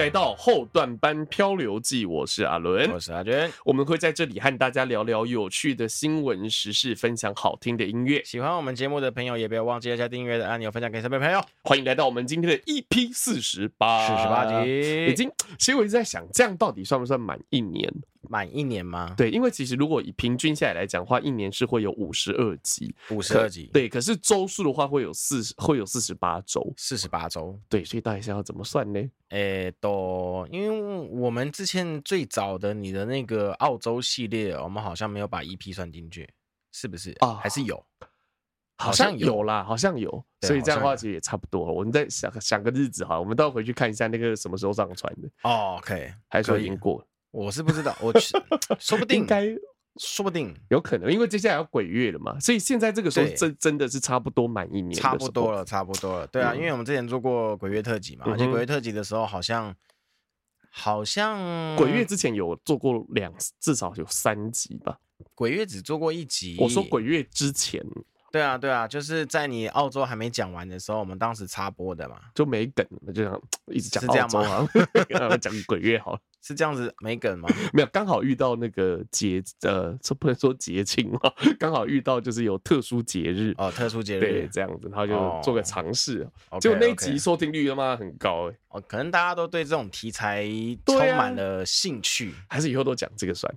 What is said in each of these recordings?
来到后段班漂流记，我是阿伦，我是阿娟，我们会在这里和大家聊聊有趣的新闻时事，分享好听的音乐。喜欢我们节目的朋友，也不要忘记按下订阅的按钮，分享给身边朋友。欢迎来到我们今天的 EP 四十八，四十八集，已经。其实我一直在想，这样到底算不算满一年？满一年吗？对，因为其实如果以平均下来来讲的话，一年是会有五十二集，五十二集。对，可是周数的话会有四十，会有四十八周，四十八周。对，所以到底是要怎么算呢？诶，都因为我们之前最早的你的那个澳洲系列，我们好像没有把 EP 算进去，是不是啊？还是有？好像有啦，好像有。所以这样的话其实也差不多。我们再想想个日子哈，我们到回去看一下那个什么时候上传的。哦，OK，还是说已经过了？我是不知道，我 去，说不定，应该，说不定有可能，因为接下来要鬼月了嘛，所以现在这个时候真真的是差不多满一年，差不多了，差不多了，对啊，因为我们之前做过鬼月特辑嘛，而且鬼月特辑的时候好像好像鬼月之前有做过两，至少有三集吧，鬼月只做过一集，我说鬼月之前。对啊，对啊，就是在你澳洲还没讲完的时候，我们当时插播的嘛，就没梗，就这样 一直讲。是这样吗？讲鬼月好了，是这样子没梗吗？没有，刚好遇到那个节，呃，这不能说节庆嘛，刚好遇到就是有特殊节日哦，特殊节日对这样子，然后就做个尝试，结果那集收听率他妈很高哎，哦，可能大家都对这种题材充满了兴趣，还是以后都讲这个算。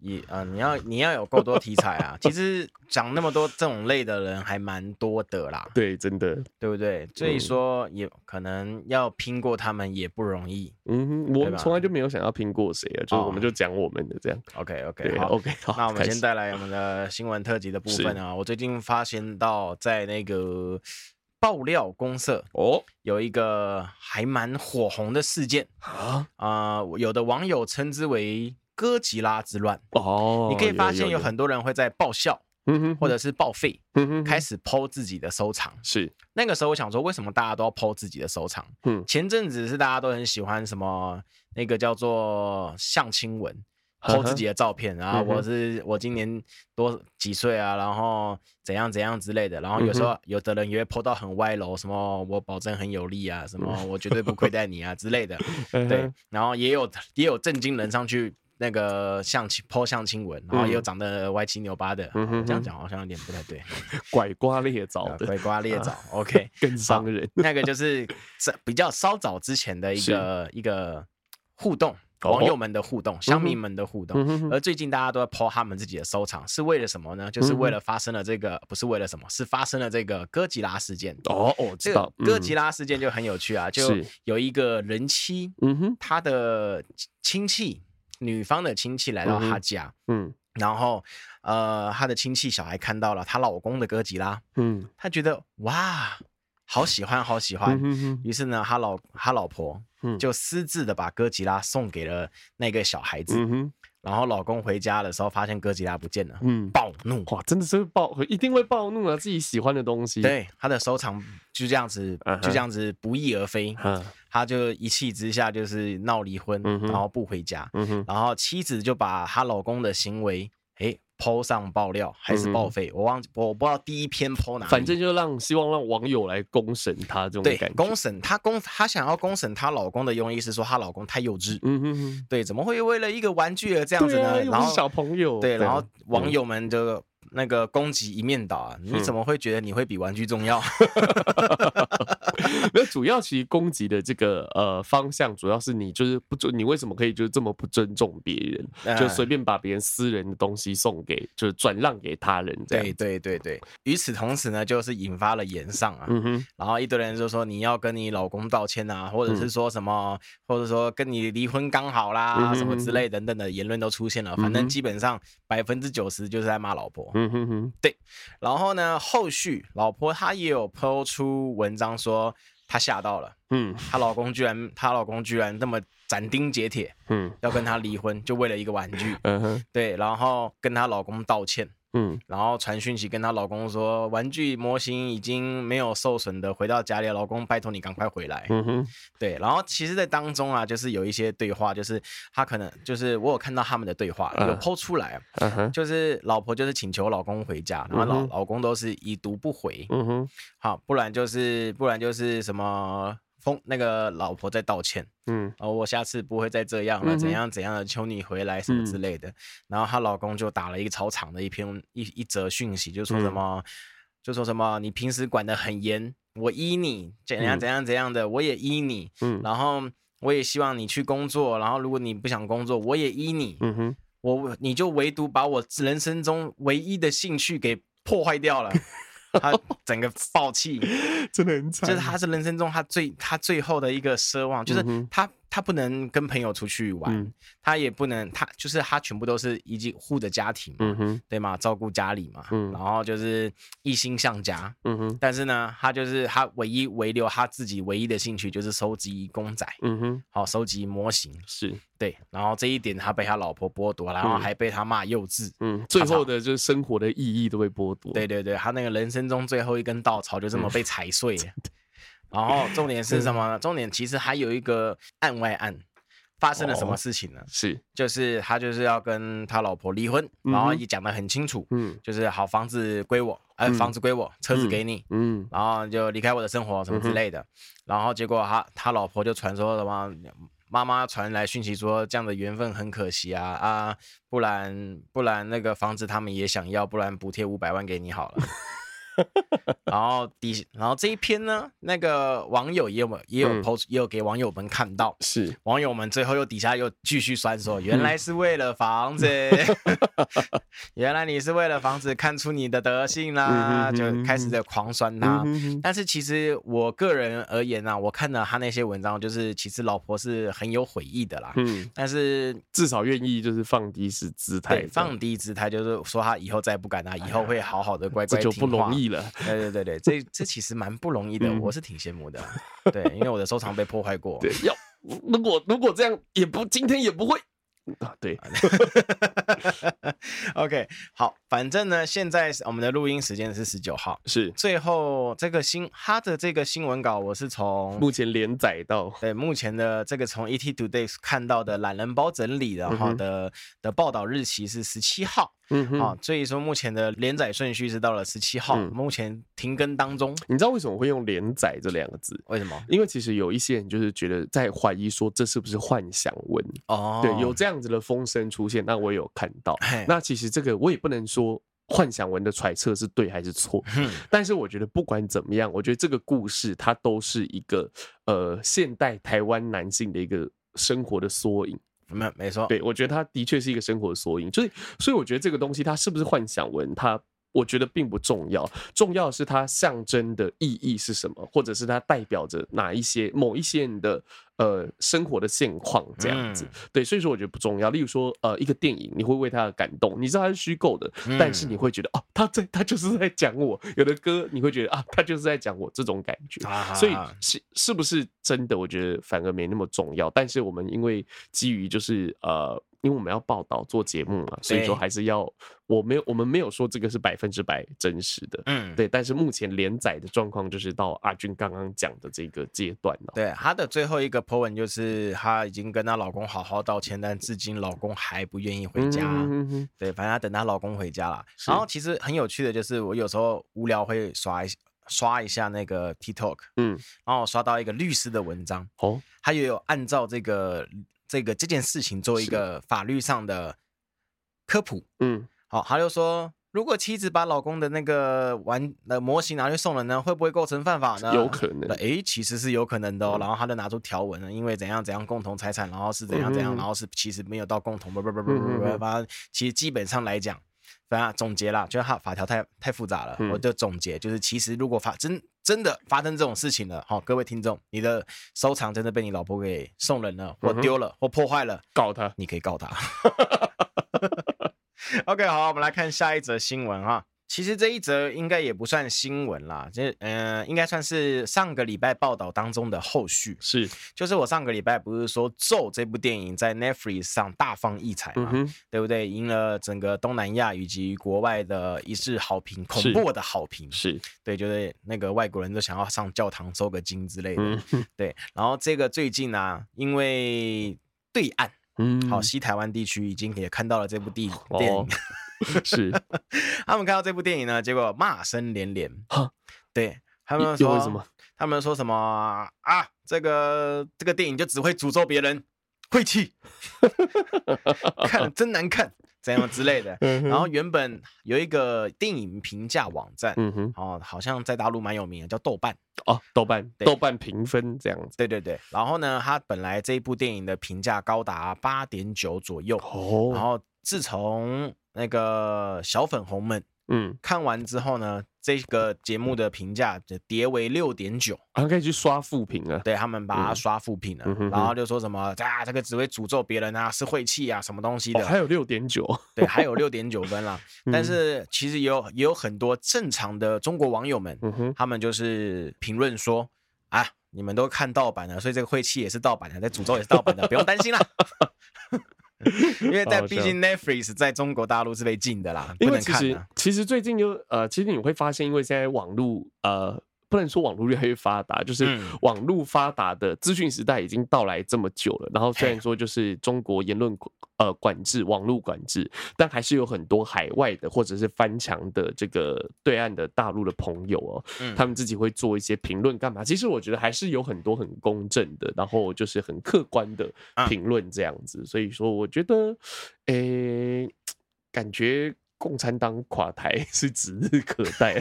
也啊、呃，你要你要有够多题材啊！其实讲那么多这种类的人还蛮多的啦。对，真的，对不对？所以说也可能要拼过他们也不容易。嗯哼，我从来就没有想要拼过谁啊，就我们就讲我们的这样。OK OK，好 OK 好。那我们先带来我们的新闻特辑的部分啊。我最近发现到在那个爆料公社哦，有一个还蛮火红的事件啊啊、呃，有的网友称之为。哥吉拉之乱哦，你可以发现有很多人会在爆笑，嗯哼，或者是爆废，嗯哼，开始 po 自己的收藏。是那个时候，我想说，为什么大家都要 po 自己的收藏？嗯，前阵子是大家都很喜欢什么那个叫做相亲文，po 自己的照片，然后我是我今年多几岁啊，然后怎样怎样之类的。然后有时候有的人也会 po 到很歪楼，什么我保证很有力啊，什么我绝对不亏待你啊之类的。对，然后也有也有正经人上去。那个相亲 po 相亲文，然后又长得歪七扭八的，嗯、这样讲好像有点不太对。拐瓜裂枣的，拐瓜裂枣、啊、，OK，更伤人。那个就是这比较稍早之前的一个一个互动，网友们的互动，乡、哦、民们的互动。嗯、而最近大家都在 po 他们自己的收藏，是为了什么呢？就是为了发生了这个，嗯、不是为了什么，是发生了这个哥吉拉事件。哦哦。这个哥吉拉事件就很有趣啊，就有一个人妻，嗯哼，他的亲戚。女方的亲戚来到他家，嗯，嗯，然后，呃，他的亲戚小孩看到了她老公的哥吉拉，嗯，他觉得哇，好喜欢，好喜欢，嗯，于是呢，他老他老婆，就私自的把哥吉拉送给了那个小孩子，嗯然后老公回家的时候，发现哥吉拉不见了，嗯，暴怒，哇，真的是暴，一定会暴怒啊！自己喜欢的东西，对，他的收藏就这样子，就这样子不翼而飞，嗯，他就一气之下就是闹离婚，然后不回家，嗯，然后妻子就把她老公的行为，诶。PO 上爆料还是报废？我忘记我不知道第一篇 PO 哪，反正就让希望让网友来公审他这种感觉。对，公审她公她想要公审她老公的用意是说她老公太幼稚。嗯哼哼，对，怎么会为了一个玩具而这样子呢？然后小朋友，对，然后网友们就。那个攻击一面倒啊！你怎么会觉得你会比玩具重要？没有，主要其实攻击的这个呃方向，主要是你就是不尊，你为什么可以就是这么不尊重别人，嗯、就随便把别人私人的东西送给，就是转让给他人这样？对对对对。与此同时呢，就是引发了言上啊，然后一堆人就说你要跟你老公道歉啊，或者是说什么，嗯、或者说跟你离婚刚好啦，嗯、什么之类等等的言论都出现了。反正基本上百分之九十就是在骂老婆。嗯哼哼，对，然后呢，后续老婆她也有 po 出文章说她吓到了，嗯，她老公居然她老公居然那么斩钉截铁，嗯，要跟她离婚，就为了一个玩具，嗯哼，对，然后跟她老公道歉。嗯，然后传讯息跟她老公说，玩具模型已经没有受损的，回到家里，老公拜托你赶快回来。嗯哼，对，然后其实，在当中啊，就是有一些对话，就是她可能就是我有看到他们的对话有 po 出来，就是老婆就是请求老公回家，然后老老公都是已读不回。嗯哼，好，不然就是不然就是什么。风那个老婆在道歉，嗯，哦，我下次不会再这样了，怎样怎样的，求你回来什么之类的。嗯、然后她老公就打了一个超长的一篇一一则讯息，就说什么，嗯、就说什么你平时管得很严，我依你，怎样怎样怎样的，我也依你，嗯，然后我也希望你去工作，然后如果你不想工作，我也依你，嗯哼，我你就唯独把我人生中唯一的兴趣给破坏掉了。他整个爆气，真的很惨。就是他是人生中他最他最后的一个奢望，就是他。他不能跟朋友出去玩，嗯、他也不能，他就是他全部都是一起护着家庭嘛，嗯、哼对吗？照顾家里嘛，嗯、然后就是一心向家。嗯、哼但是呢，他就是他唯一唯留他自己唯一的兴趣就是收集公仔，嗯哼，好收集模型，是对。然后这一点他被他老婆剥夺，然后还被他骂幼稚，嗯，最后的就是生活的意义都被剥夺。对对对，他那个人生中最后一根稻草就这么被踩碎了。嗯然后重点是什么呢？重点其实还有一个案外案，发生了什么事情呢？是，就是他就是要跟他老婆离婚，然后也讲得很清楚，嗯，就是好房子归我，哎，房子归我，车子给你，嗯，然后就离开我的生活什么之类的。然后结果他他老婆就传说什么，妈妈传来讯息说这样的缘分很可惜啊啊，不然不然那个房子他们也想要，不然补贴五百万给你好了。然后底，然后这一篇呢，那个网友也有也有 post，、嗯、也有给网友们看到，是。网友们最后又底下又继续酸说，原来是为了房子，原来你是为了房子看出你的德性啦，就开始在狂酸他。但是其实我个人而言呢、啊，我看了他那些文章，就是其实老婆是很有悔意的啦，嗯，但是至少愿意就是放低是姿态，放低姿态就是说他以后再不敢啊，以后会好好的乖乖听话。这就不容易了。对对对对，这这其实蛮不容易的，嗯、我是挺羡慕的。对，因为我的收藏被破坏过。对，要如果如果这样也不今天也不会。啊，对，OK，好，反正呢，现在我们的录音时间是十九号，是最后这个新他的这个新闻稿，我是从目前连载到对目前的这个从 ET Today 看到的懒人包整理的哈的、的报道日期是十七号。嗯，好，所以说目前的连载顺序是到了十七号，嗯、目前停更当中。你知道为什么会用“连载”这两个字？为什么？因为其实有一些人就是觉得在怀疑说这是不是幻想文哦，对，有这样子的风声出现，那我有看到。那其实这个我也不能说幻想文的揣测是对还是错，嗯、但是我觉得不管怎么样，我觉得这个故事它都是一个呃现代台湾男性的一个生活的缩影。没没错，对，我觉得他的确是一个生活的缩影，所以所以我觉得这个东西它是不是幻想文，它我觉得并不重要，重要的是它象征的意义是什么，或者是它代表着哪一些某一些人的。呃，生活的现况这样子，嗯、对，所以说我觉得不重要。例如说，呃，一个电影你会为它的感动，你知道它是虚构的，嗯、但是你会觉得哦，他在他就是在讲我。有的歌你会觉得啊，他就是在讲我这种感觉。所以是是不是真的？我觉得反而没那么重要。但是我们因为基于就是呃。因为我们要报道做节目嘛，所以说还是要，我没有，我们没有说这个是百分之百真实的，嗯，对。但是目前连载的状况就是到阿军刚刚讲的这个阶段了。对，她的最后一个 po 文就是她已经跟她老公好好道歉，但至今老公还不愿意回家。嗯，对，反正她等她老公回家了。然后其实很有趣的就是，我有时候无聊会刷一刷一下那个 TikTok，嗯，然后我刷到一个律师的文章，哦，他也有按照这个。这个这件事情做一个法律上的科普，嗯，好，他就说，如果妻子把老公的那个玩的模型拿去送人呢，会不会构成犯法呢？有可能，哎，其实是有可能的哦。然后他就拿出条文了，因为怎样怎样共同财产，然后是怎样怎样，然后是其实没有到共同，不不不不不不，其实基本上来讲。反正总结啦，就是他法条太太复杂了，嗯、我就总结，就是其实如果发真真的发生这种事情了，哦，各位听众，你的收藏真的被你老婆给送人了，或丢了，嗯、或破坏了，告他，你可以告他。OK，好，我们来看下一则新闻哈。其实这一则应该也不算新闻啦，这嗯、呃，应该算是上个礼拜报道当中的后续。是，就是我上个礼拜不是说《咒》这部电影在 Netflix 上大放异彩嘛，嗯、对不对？赢了整个东南亚以及国外的一致好评，恐怖的好评。是，对，就是那个外国人都想要上教堂收个金之类的。嗯、对，然后这个最近呢、啊，因为对岸，嗯，好，西台湾地区已经也看到了这部电影。哦电影 是，他们看到这部电影呢，结果骂声连连。哈，对，他们说什么？他们说什么啊？这个这个电影就只会诅咒别人，晦气，看了真难看。怎样之类的，然后原本有一个电影评价网站，嗯哼，哦，好像在大陆蛮有名的，叫豆瓣哦，豆瓣，豆瓣评分这样子，对对对。然后呢，它本来这一部电影的评价高达八点九左右，哦，然后自从那个小粉红们。嗯，看完之后呢，这个节目的评价就跌为六点九，还可以去刷负评了。对，他们把它刷负评了，嗯、然后就说什么啊，这个只会诅咒别人啊，是晦气啊，什么东西的。哦、还有六点九，对，还有六点九分了。嗯、但是其实也有也有很多正常的中国网友们，嗯、他们就是评论说啊，你们都看盗版的，所以这个晦气也是盗版的，这诅咒也是盗版的，不用担心啦。因为在毕竟 Netflix 在中国大陆是被禁的啦，因为其实其实最近就呃，其实你会发现，因为现在网络呃。不能说网络越来越发达，就是网络发达的资讯时代已经到来这么久了。然后虽然说就是中国言论呃管制、网络管制，但还是有很多海外的或者是翻墙的这个对岸的大陆的朋友哦，他们自己会做一些评论干嘛？其实我觉得还是有很多很公正的，然后就是很客观的评论这样子。所以说，我觉得，诶，感觉。共产党垮台是指日可待，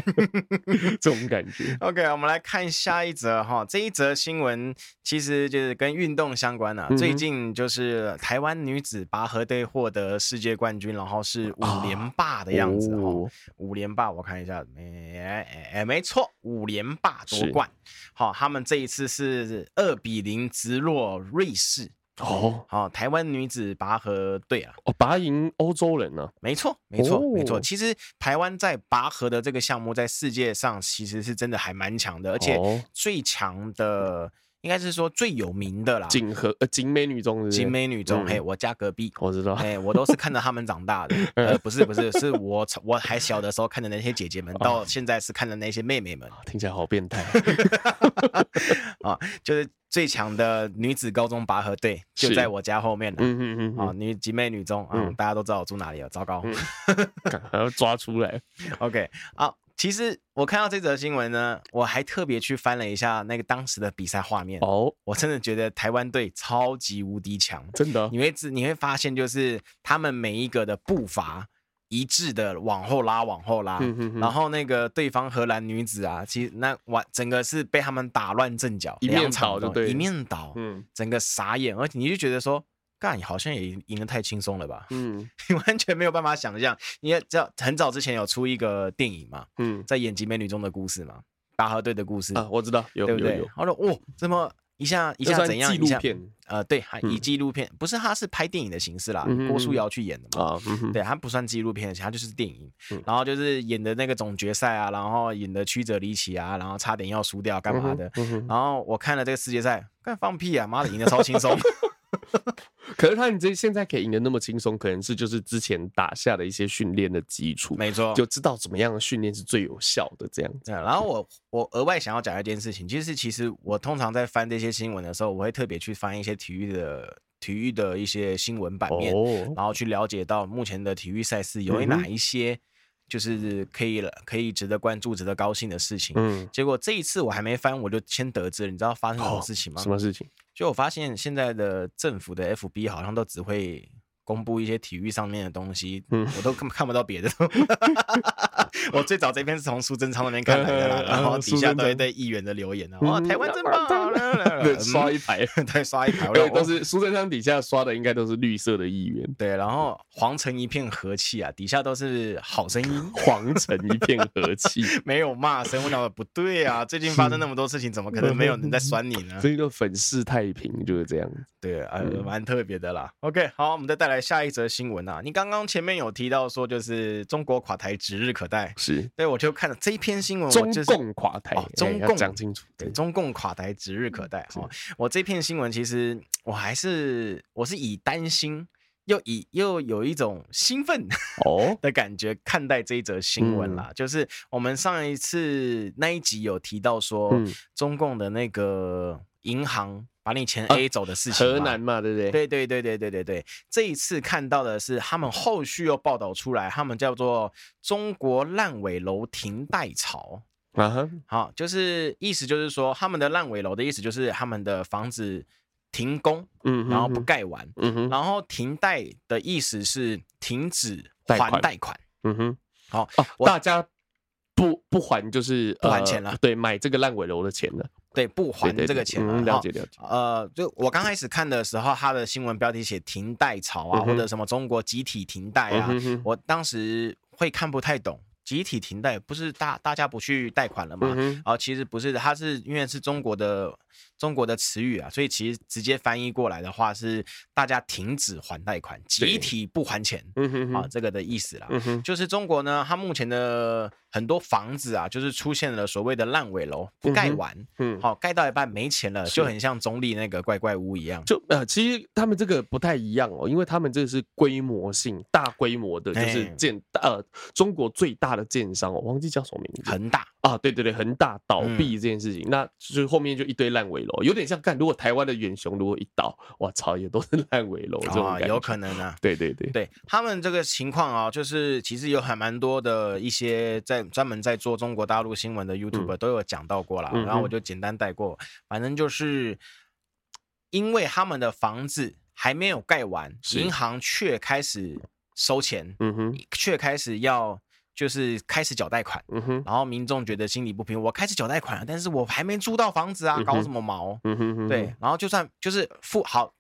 这种感觉。OK，我们来看下一则哈，这一则新闻其实就是跟运动相关的、啊。嗯、最近就是台湾女子拔河队获得世界冠军，然后是五连霸的样子哈。哦、五连霸，我看一下，没哎没错，五连霸夺冠。好，他们这一次是二比零直落瑞士。哦，好，台湾女子拔河队啊，哦，拔赢欧洲人呢？没错，没错，没错。其实台湾在拔河的这个项目，在世界上其实是真的还蛮强的，而且最强的应该是说最有名的啦。景和呃，景美女中，景美女中，嘿，我家隔壁，我知道，嘿，我都是看着他们长大的。呃，不是不是，是我我还小的时候看的那些姐姐们，到现在是看的那些妹妹们。听起来好变态啊，就是。最强的女子高中拔河队就在我家后面了。嗯嗯嗯。啊，女景美女中啊，大家都知道我住哪里了。糟糕，还要抓出来。OK，好，其实我看到这则新闻呢，我还特别去翻了一下那个当时的比赛画面。哦，我真的觉得台湾队超级无敌强，真的。你会自你会发现，就是他们每一个的步伐。一致的往后拉，往后拉，嗯、哼哼，然后那个对方荷兰女子啊，其实那完整个是被他们打乱阵脚，一面倒就对，一面倒，嗯，整个傻眼，而且你就觉得说，干，你好像也赢得太轻松了吧，嗯，你完全没有办法想象，你也知道很早之前有出一个电影嘛，嗯，在演集美女中的故事嘛，拔河队的故事啊，我知道，有对不对？有有我说，哦，怎么？一下一下怎样？纪录片，呃，对，还以纪录片，嗯、不是，他是拍电影的形式啦。嗯、郭书瑶去演的嘛，对，他不算纪录片，他就是电影。嗯、然后就是演的那个总决赛啊，然后演的曲折离奇啊，然后差点要输掉，干嘛的？然后我看了这个世界赛，干放屁啊！妈的，赢得超轻松。可是他你这现在可以赢得那么轻松，可能是就是之前打下的一些训练的基础，没错，就知道怎么样的训练是最有效的这样子。然后我我额外想要讲一件事情，就是其实我通常在翻这些新闻的时候，我会特别去翻一些体育的体育的一些新闻版面，哦、然后去了解到目前的体育赛事有哪一些就是可以了可以值得关注、值得高兴的事情。嗯，结果这一次我还没翻，我就先得知了，你知道发生什么事情吗？哦、什么事情？就我发现现在的政府的 FB 好像都只会公布一些体育上面的东西，嗯，我都看看不到别的。我最早这篇是从苏贞昌那边看来的，然后底下都一堆议员的留言啊，哇，台湾真棒，刷一排，对，刷一排，都是苏贞昌底下刷的，应该都是绿色的议员，对，然后皇城一片和气啊，底下都是好声音，皇城一片和气，没有骂声，我讲不对啊，最近发生那么多事情，怎么可能没有人在酸你呢？这个粉饰太平就是这样，对，啊，蛮特别的啦。OK，好，我们再带来下一则新闻啊，你刚刚前面有提到说，就是中国垮台指日可待。是，对，我就看了这一篇新闻，中共垮台，中共讲清楚，对，中共垮台指日可待。哈，我这篇新闻其实我还是我是以担心又以又有一种兴奋哦 的感觉看待这一则新闻啦。就是我们上一次那一集有提到说，中共的那个银行。把你钱 A 走的事情，河南嘛，对不对？对对对对对对对。这一次看到的是他们后续又报道出来，他们叫做中国烂尾楼停贷潮。啊哈，好，就是意思就是说，他们的烂尾楼的意思就是他们的房子停工，嗯，然后不盖完，嗯哼，然后停贷的意思是停止还贷款，嗯哼，好，大家不不还就是不还钱了，对，买这个烂尾楼的钱了，对，不还这个钱了，了解了解，呃，就我刚开始看的时候，他的新闻标题写停贷潮啊，或者什么中国集体停贷啊，我当时会看不太懂。集体停贷不是大大家不去贷款了吗？然后其实不是的，它是因为是中国的中国的词语啊，所以其实直接翻译过来的话是大家停止还贷款，集体不还钱，啊，这个的意思啦。就是中国呢，它目前的很多房子啊，就是出现了所谓的烂尾楼，不盖完，嗯，好，盖到一半没钱了，就很像中立那个怪怪屋一样。就呃，其实他们这个不太一样哦，因为他们这个是规模性大规模的，就是建呃中国最大的。建商，我忘记叫什么名字，恒大啊，对对对，恒大倒闭这件事情，嗯、那就是后面就一堆烂尾楼，有点像干，如果台湾的远雄如果一倒，我操，也都是烂尾楼这种感觉，有可能啊，对对对，对他们这个情况啊，就是其实有还蛮多的一些在专门在做中国大陆新闻的 YouTuber 都有讲到过了，嗯、然后我就简单带过，反正就是因为他们的房子还没有盖完，银行却开始收钱，嗯哼，却开始要。就是开始缴贷款，嗯哼，然后民众觉得心里不平，我开始缴贷款了，但是我还没租到房子啊，搞什么毛？嗯哼，对，然后就算就是付好，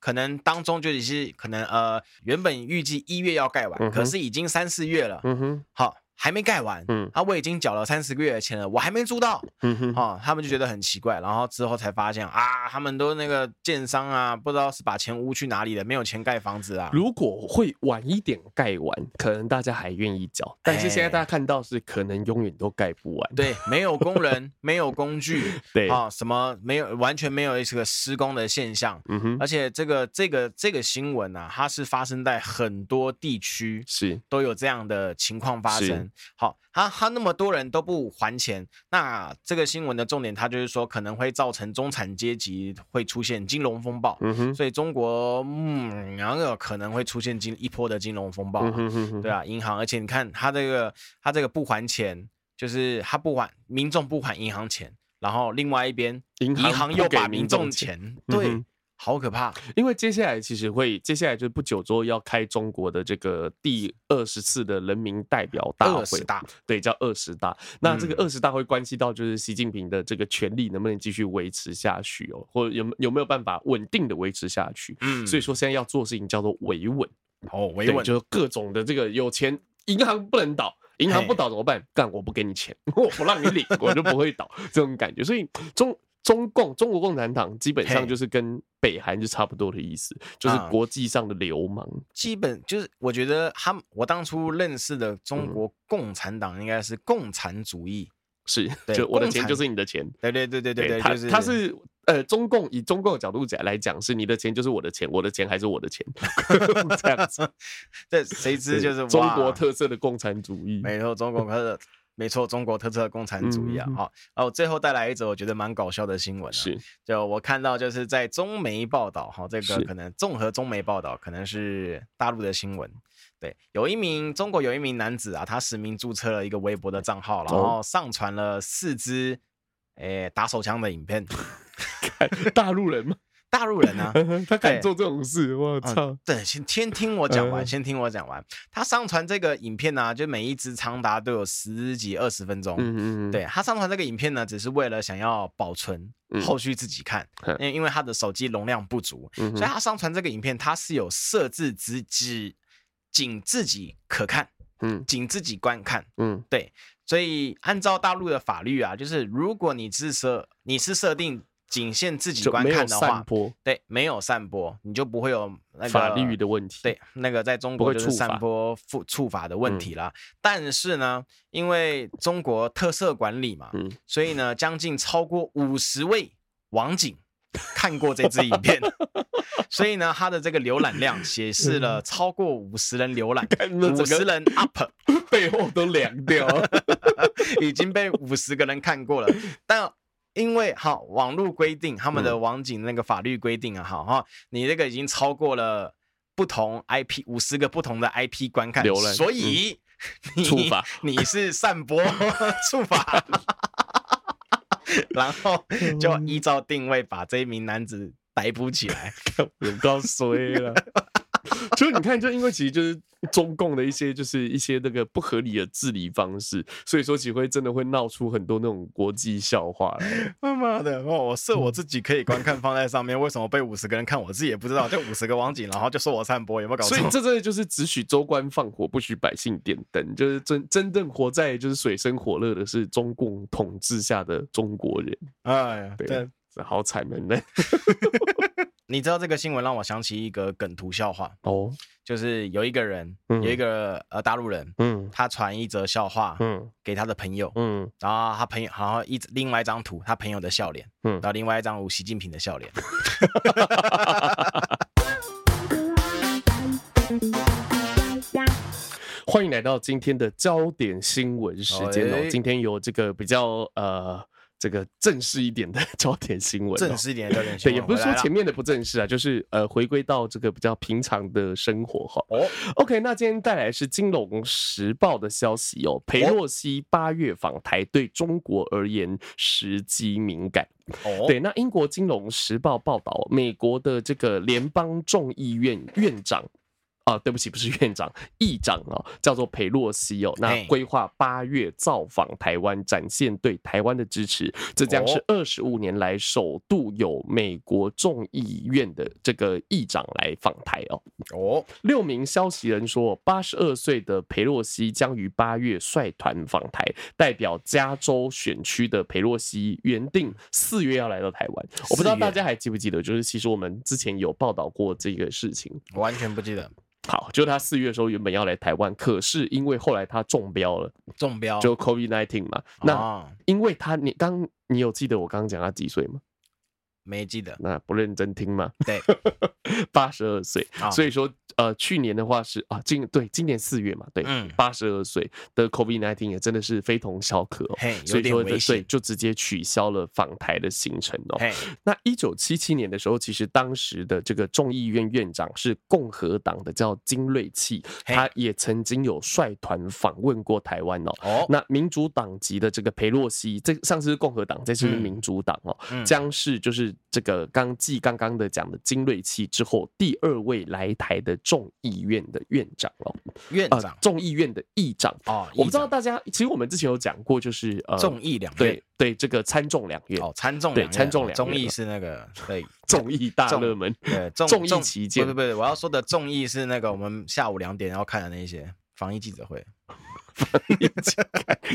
可能当中就是可能呃，原本预计一月要盖完，可是已经三四月了，嗯哼，好。还没盖完，嗯，啊，我已经缴了三十个月的钱了，我还没租到，嗯哼，哦，他们就觉得很奇怪，然后之后才发现啊，他们都那个建商啊，不知道是把钱污去哪里了，没有钱盖房子啊。如果会晚一点盖完，可能大家还愿意缴，但是现在大家看到是可能永远都盖不完，对，没有工人，没有工具，对啊，什么没有，完全没有一个施工的现象，嗯哼，而且这个这个这个新闻啊，它是发生在很多地区，是。都有这样的情况发生。好，他他那么多人都不还钱，那这个新闻的重点，他就是说可能会造成中产阶级会出现金融风暴，嗯哼，所以中国嗯，然后可能会出现金一波的金融风暴，嗯哼哼哼，对啊，银行，而且你看他这个他这个不还钱，就是他不还民众不还银行钱，然后另外一边银行又把民众钱，对。好可怕，因为接下来其实会，接下来就不久之后要开中国的这个第二十次的人民代表大会，大，对，叫二十大。那这个二十大会关系到就是习近平的这个权力能不能继续维持下去哦，或者有有没有办法稳定的维持下去？嗯，所以说现在要做事情叫做维稳，哦，维稳就是各种的这个有钱银行不能倒，银行不倒怎么办？干，我不给你钱，我不让你领，我就不会倒，这种感觉。所以中。中共中国共产党基本上就是跟北韩就差不多的意思，就是国际上的流氓。基本就是我觉得他们，我当初认识的中国共产党应该是共产主义，是，就我的钱就是你的钱。对对对对对对，他他是呃，中共以中共的角度讲来讲，是你的钱就是我的钱，我的钱还是我的钱，这样子。这谁知就是中国特色的共产主义，没错，中国特色。没错，中国特色共产主义啊，好、嗯，然后最后带来一则我觉得蛮搞笑的新闻、啊，是，就我看到就是在中媒报道，哈，这个可能综合中媒报道，可能是大陆的新闻，对，有一名中国有一名男子啊，他实名注册了一个微博的账号，然后上传了四支，诶，打手枪的影片，大陆人吗？大陆人呢、啊，他敢做这种事，我操、嗯！对，先先听我讲完，先听我讲完。他上传这个影片呢、啊，就每一支长达都有十几二十分钟。嗯嗯对，他上传这个影片呢，只是为了想要保存，后续自己看。因、嗯、因为他的手机容量不足，嗯、所以他上传这个影片，他是有设置只只仅自己可看，嗯，仅自己观看，嗯，对。所以按照大陆的法律啊，就是如果你是设你是设定。仅限自己观看的话，对，没有散播，你就不会有那个法律的问题。对，那个在中国就是散播触触法的问题啦。但是呢，因为中国特色管理嘛，嗯，所以呢，将近超过五十位网警 看过这支影片，所以呢，他的这个浏览量显示了超过五十人浏览，五十人 up，背后都凉掉，已经被五十个人看过了，但。因为好网络规定，他们的网警那个法律规定啊，好哈，你这个已经超过了不同 IP 五十个不同的 IP 观看，所以你触法，你是散播 触法。然后就依照定位把这一名男子逮捕起来，有够衰了。就是你看，就因为其实就是中共的一些就是一些那个不合理的治理方式，所以说其实会真的会闹出很多那种国际笑话来。他 妈的，哦，我设我自己可以观看放在上面，为什么被五十个人看？我自己也不知道，就五十个网警，然后就说我散播，有没有搞错？所以这真的就是只许州官放火，不许百姓点灯。就是真真正活在就是水深火热的是中共统治下的中国人。哎呀，对，这好惨闷呢。你知道这个新闻让我想起一个梗图笑话哦，就是有一个人，有一个呃大陆人，嗯，他传一则笑话，嗯，给他的朋友，嗯，然后他朋友，然后一另外一张图，他朋友的笑脸，嗯，然后另外一张图习近平的笑脸。欢迎来到今天的焦点新闻时间哦，今天有这个比较呃。这个正式一点的 焦点新闻，喔，正式一点的焦点 新闻，对，也不是说前面的不正式啊，就是呃，回归到这个比较平常的生活哈。哦，OK，那今天带来是《金融时报》的消息哦，裴洛西八月访台对中国而言时机敏感。哦，对，那英国《金融时报》报道，美国的这个联邦众议院院长。啊，对不起，不是院长，议长哦，叫做裴洛西哦。那规划八月造访台湾，展现对台湾的支持。这将是二十五年来首度有美国众议院的这个议长来访台哦。哦，六名消息人说，八十二岁的裴洛西将于八月率团访台。代表加州选区的裴洛西原定四月要来到台湾。我不知道大家还记不记得，就是其实我们之前有报道过这个事情。完全不记得。好，就他四月的时候原本要来台湾，可是因为后来他中标了，中标就 COVID-19 嘛。那因为他，你刚你有记得我刚刚讲他几岁吗？没记得。那不认真听嘛？对，八十二岁。所以说。呃，去年的话是啊，今对今年四月嘛，对，八十二岁的 COVID-19 也真的是非同小可哦，所以说对，就直接取消了访台的行程哦。那一九七七年的时候，其实当时的这个众议院院长是共和党的，叫金瑞气，他也曾经有率团访问过台湾哦。那民主党籍的这个裴洛西，这上次是共和党，这次是民主党哦，将是就是这个刚继刚刚的讲的金瑞期之后第二位来台的。众议院的院长哦，院长，众议院的议长。哦，我不知道大家，其实我们之前有讲过，就是呃，众议两院，对对，这个参众两院。哦，参众对参众两院，众议是那个对。众议大热门，对众议期间，不不不，我要说的众议是那个我们下午两点要看的那些防疫记者会。防疫记者，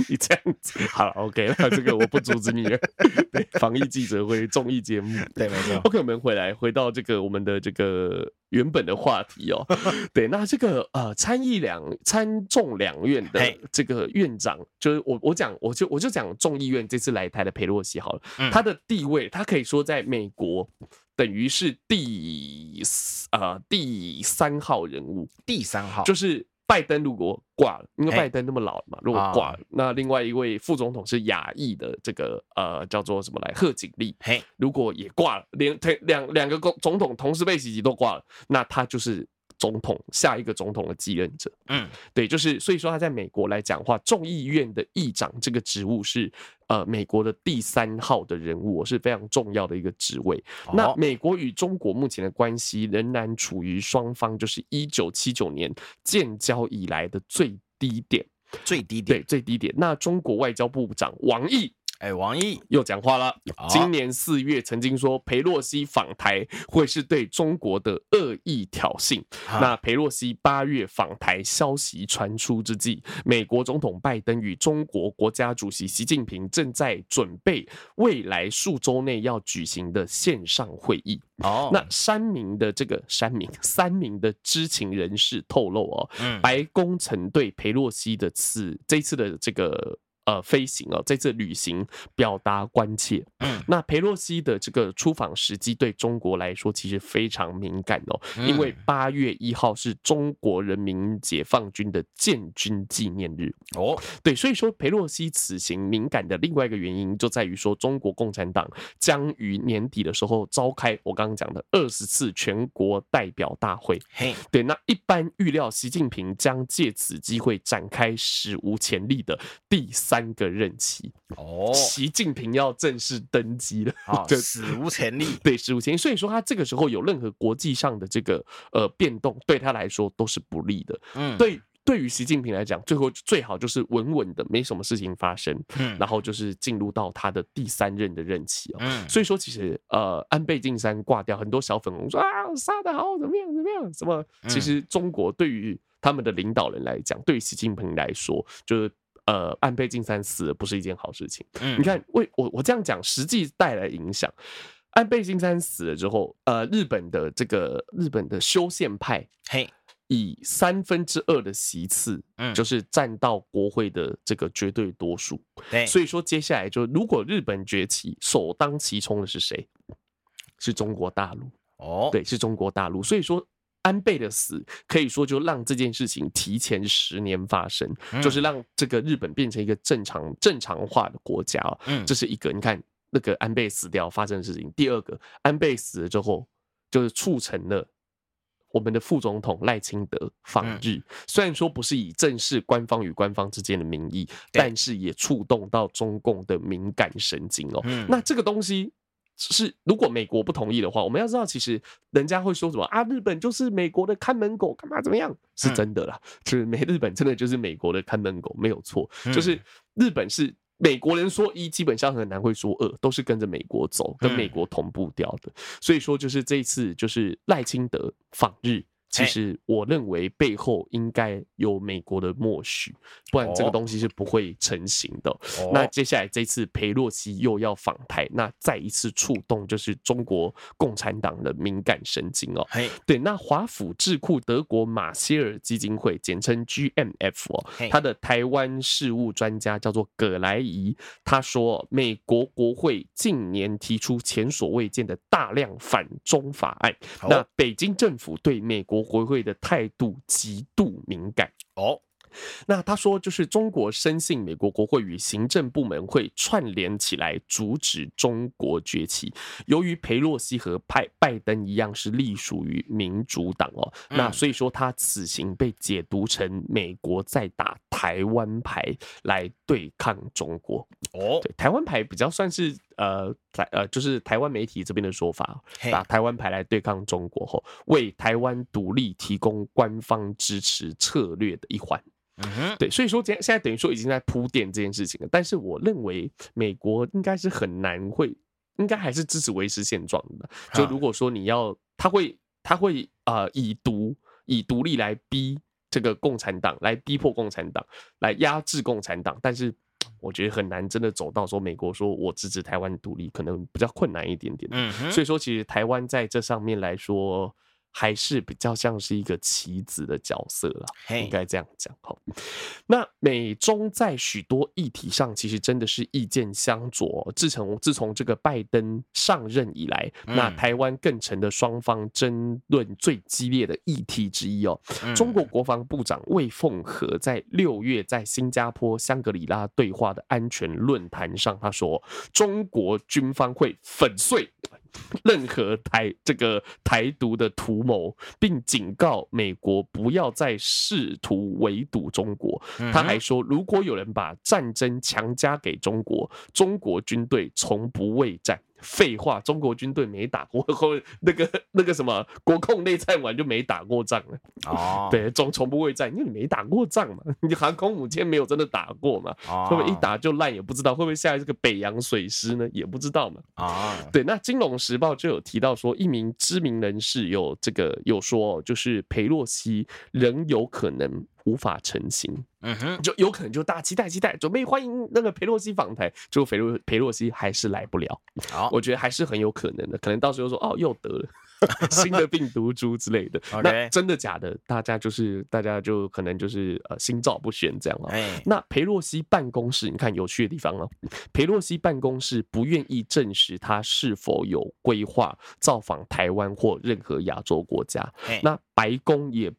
你这样子好了，OK，那这个我不阻止你了。对，防疫记者会综艺节目，对，没错。OK，我们回来回到这个我们的这个原本的话题哦。对，那这个呃参议两参众两院的这个院长，就是我我讲我就我就讲众议院这次来台的裴洛西好了，他的地位他可以说在美国等于是第呃第三号人物，第三号就是。拜登如果挂了，因为拜登那么老了嘛，如果挂了，那另外一位副总统是亚裔的这个呃叫做什么来贺锦丽，嘿，如果也挂了，连两两个总总统同时被袭击都挂了，那他就是。总统下一个总统的继任者，嗯，对，就是所以说他在美国来讲的话，众议院的议长这个职务是呃美国的第三号的人物，是非常重要的一个职位。那美国与中国目前的关系仍然处于双方就是一九七九年建交以来的最低点，最低点，对，最低点。那中国外交部长王毅。哎，王毅又讲话了。今年四月曾经说，裴洛西访台会是对中国的恶意挑衅。那裴洛西八月访台消息传出之际，美国总统拜登与中国国家主席习近平正在准备未来数周内要举行的线上会议。哦，那三名的这个三名三名的知情人士透露哦，白宫曾对裴洛西的次这次的这个。呃，飞行哦，在这旅行表达关切。嗯，那裴洛西的这个出访时机对中国来说其实非常敏感哦，因为八月一号是中国人民解放军的建军纪念日哦。对，所以说裴洛西此行敏感的另外一个原因就在于说，中国共产党将于年底的时候召开我刚刚讲的二十次全国代表大会。嘿，对，那一般预料习近平将借此机会展开史无前例的第四。三个任期哦，习近平要正式登基了，哦、就史无前例，对，史无前例。所以说他这个时候有任何国际上的这个呃变动，对他来说都是不利的。嗯，对。对于习近平来讲，最后最好就是稳稳的，没什么事情发生，嗯，然后就是进入到他的第三任的任期哦，嗯，所以说其实呃，安倍晋三挂掉，很多小粉红说啊杀的好，怎么样怎么样，什么？其实中国对于他们的领导人来讲，对于习近平来说，就是呃，安倍晋三死了不是一件好事情。嗯，你看，为我我这样讲，实际带来影响，安倍晋三死了之后，呃，日本的这个日本的修宪派，嘿。以三分之二的席次，嗯，就是占到国会的这个绝对多数。对，所以说接下来就如果日本崛起，首当其冲的是谁？是中国大陆。哦，对，是中国大陆。所以说安倍的死可以说就让这件事情提前十年发生，就是让这个日本变成一个正常正常化的国家。嗯，这是一个。你看那个安倍死掉发生的事情。第二个，安倍死了之后，就是促成了。我们的副总统赖清德访日，虽然说不是以正式官方与官方之间的名义，但是也触动到中共的敏感神经哦。那这个东西是，如果美国不同意的话，我们要知道，其实人家会说什么啊？日本就是美国的看门狗，干嘛怎么样？是真的啦，就是美日本真的就是美国的看门狗，没有错。就是日本是。美国人说一，基本上很难会说二，都是跟着美国走，跟美国同步掉的。所以说，就是这一次，就是赖清德访日。其实我认为背后应该有美国的默许，不然这个东西是不会成型的。那接下来这次裴洛西又要访台，那再一次触动就是中国共产党的敏感神经哦。对，那华府智库德国马歇尔基金会，简称 GMF 哦，他的台湾事务专家叫做葛莱仪，他说美国国会近年提出前所未见的大量反中法案，那北京政府对美国。国会的态度极度敏感哦。那他说，就是中国深信美国国会与行政部门会串联起来阻止中国崛起。由于佩洛西和派拜登一样是隶属于民主党哦，那所以说他此行被解读成美国在打台湾牌来对抗中国哦。对，台湾牌比较算是。呃，台呃，就是台湾媒体这边的说法，打台湾牌来对抗中国后，为台湾独立提供官方支持策略的一环。嗯哼，对，所以说现现在等于说已经在铺垫这件事情了。但是我认为美国应该是很难会，应该还是支持维持现状的。就如果说你要，他会他会呃以独以独立来逼这个共产党，来逼迫共产党，来压制共产党，但是。我觉得很难真的走到说美国说我支持台湾独立，可能比较困难一点点。嗯，所以说其实台湾在这上面来说。还是比较像是一个棋子的角色了，应该这样讲。哈，那美中在许多议题上其实真的是意见相左。自从自从这个拜登上任以来，那台湾更成了双方争论最激烈的议题之一哦。中国国防部长魏凤和在六月在新加坡香格里拉对话的安全论坛上，他说：“中国军方会粉碎。”任何台这个台独的图谋，并警告美国不要再试图围堵中国。他还说，如果有人把战争强加给中国，中国军队从不畏战。废话，中国军队没打过后，那个 那个什么国共内战完就没打过仗了。哦，对，从从不畏战，因为你没打过仗嘛，你航空母舰没有真的打过嘛，会不会一打就烂也不知道，会不会下来这个北洋水师呢也不知道嘛。啊，对，那《金融时报》就有提到说，一名知名人士有这个有说，就是裴洛西仍有可能。无法成型，嗯哼，就有可能就大期待期待，准备欢迎那个裴洛西访台，结果裴洛裴洛西还是来不了。好，我觉得还是很有可能的，可能到时候说哦又得了 新的病毒株之类的。那真的假的？大家就是大家就可能就是呃心照不宣这样啊。那裴洛西办公室，你看有趣的地方了。裴洛西办公室不愿意证实他是否有规划造访台湾或任何亚洲国家。那白宫也。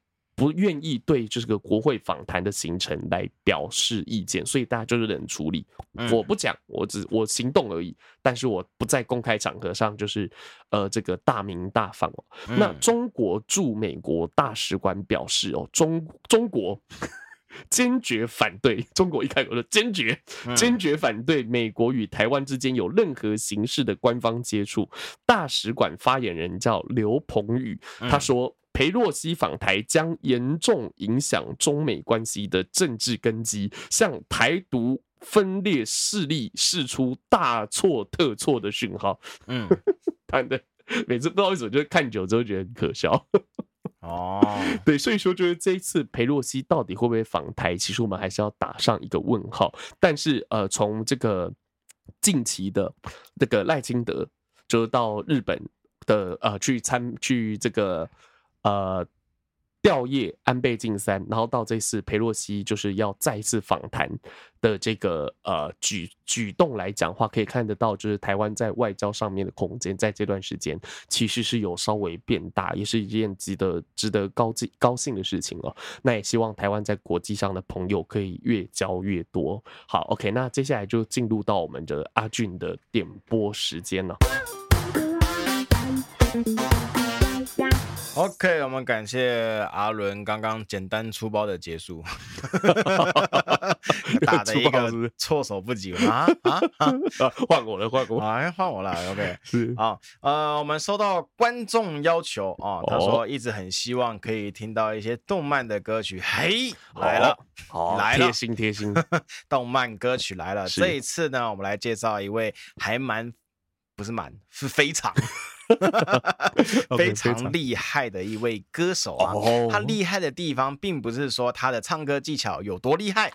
不愿意对这个国会访谈的行程来表示意见，所以大家就是冷处理。我不讲，我只我行动而已，但是我不在公开场合上就是呃这个大鸣大放哦。那中国驻美国大使馆表示哦，中中国 坚决反对中国一开口说坚决坚决反对美国与台湾之间有任何形式的官方接触。大使馆发言人叫刘鹏宇，他说。裴洛西访台将严重影响中美关系的政治根基，向台独分裂势力释出大错特错的讯号。嗯，他的每次不知道为什么，就是看久之后觉得很可笑。哦，对，所以说就是这一次裴洛西到底会不会访台，其实我们还是要打上一个问号。但是呃，从这个近期的这个赖清德，就到日本的呃去参去这个。呃，吊唁安倍晋三，然后到这次裴洛西就是要再一次访谈的这个呃举举动来讲话，可以看得到，就是台湾在外交上面的空间，在这段时间其实是有稍微变大，也是一件值得值得高兴高兴的事情哦。那也希望台湾在国际上的朋友可以越交越多。好，OK，那接下来就进入到我们的阿俊的点播时间了。OK，我们感谢阿伦刚刚简单粗暴的结束，打的一个措手不及啊啊啊！换我了，换我，哎，换我了。OK，是啊，呃，我们收到观众要求啊，他说一直很希望可以听到一些动漫的歌曲，嘿，来了，来了，贴心贴心，动漫歌曲来了。这一次呢，我们来介绍一位还蛮不是蛮是非常。非常厉害的一位歌手啊！他厉害的地方，并不是说他的唱歌技巧有多厉害，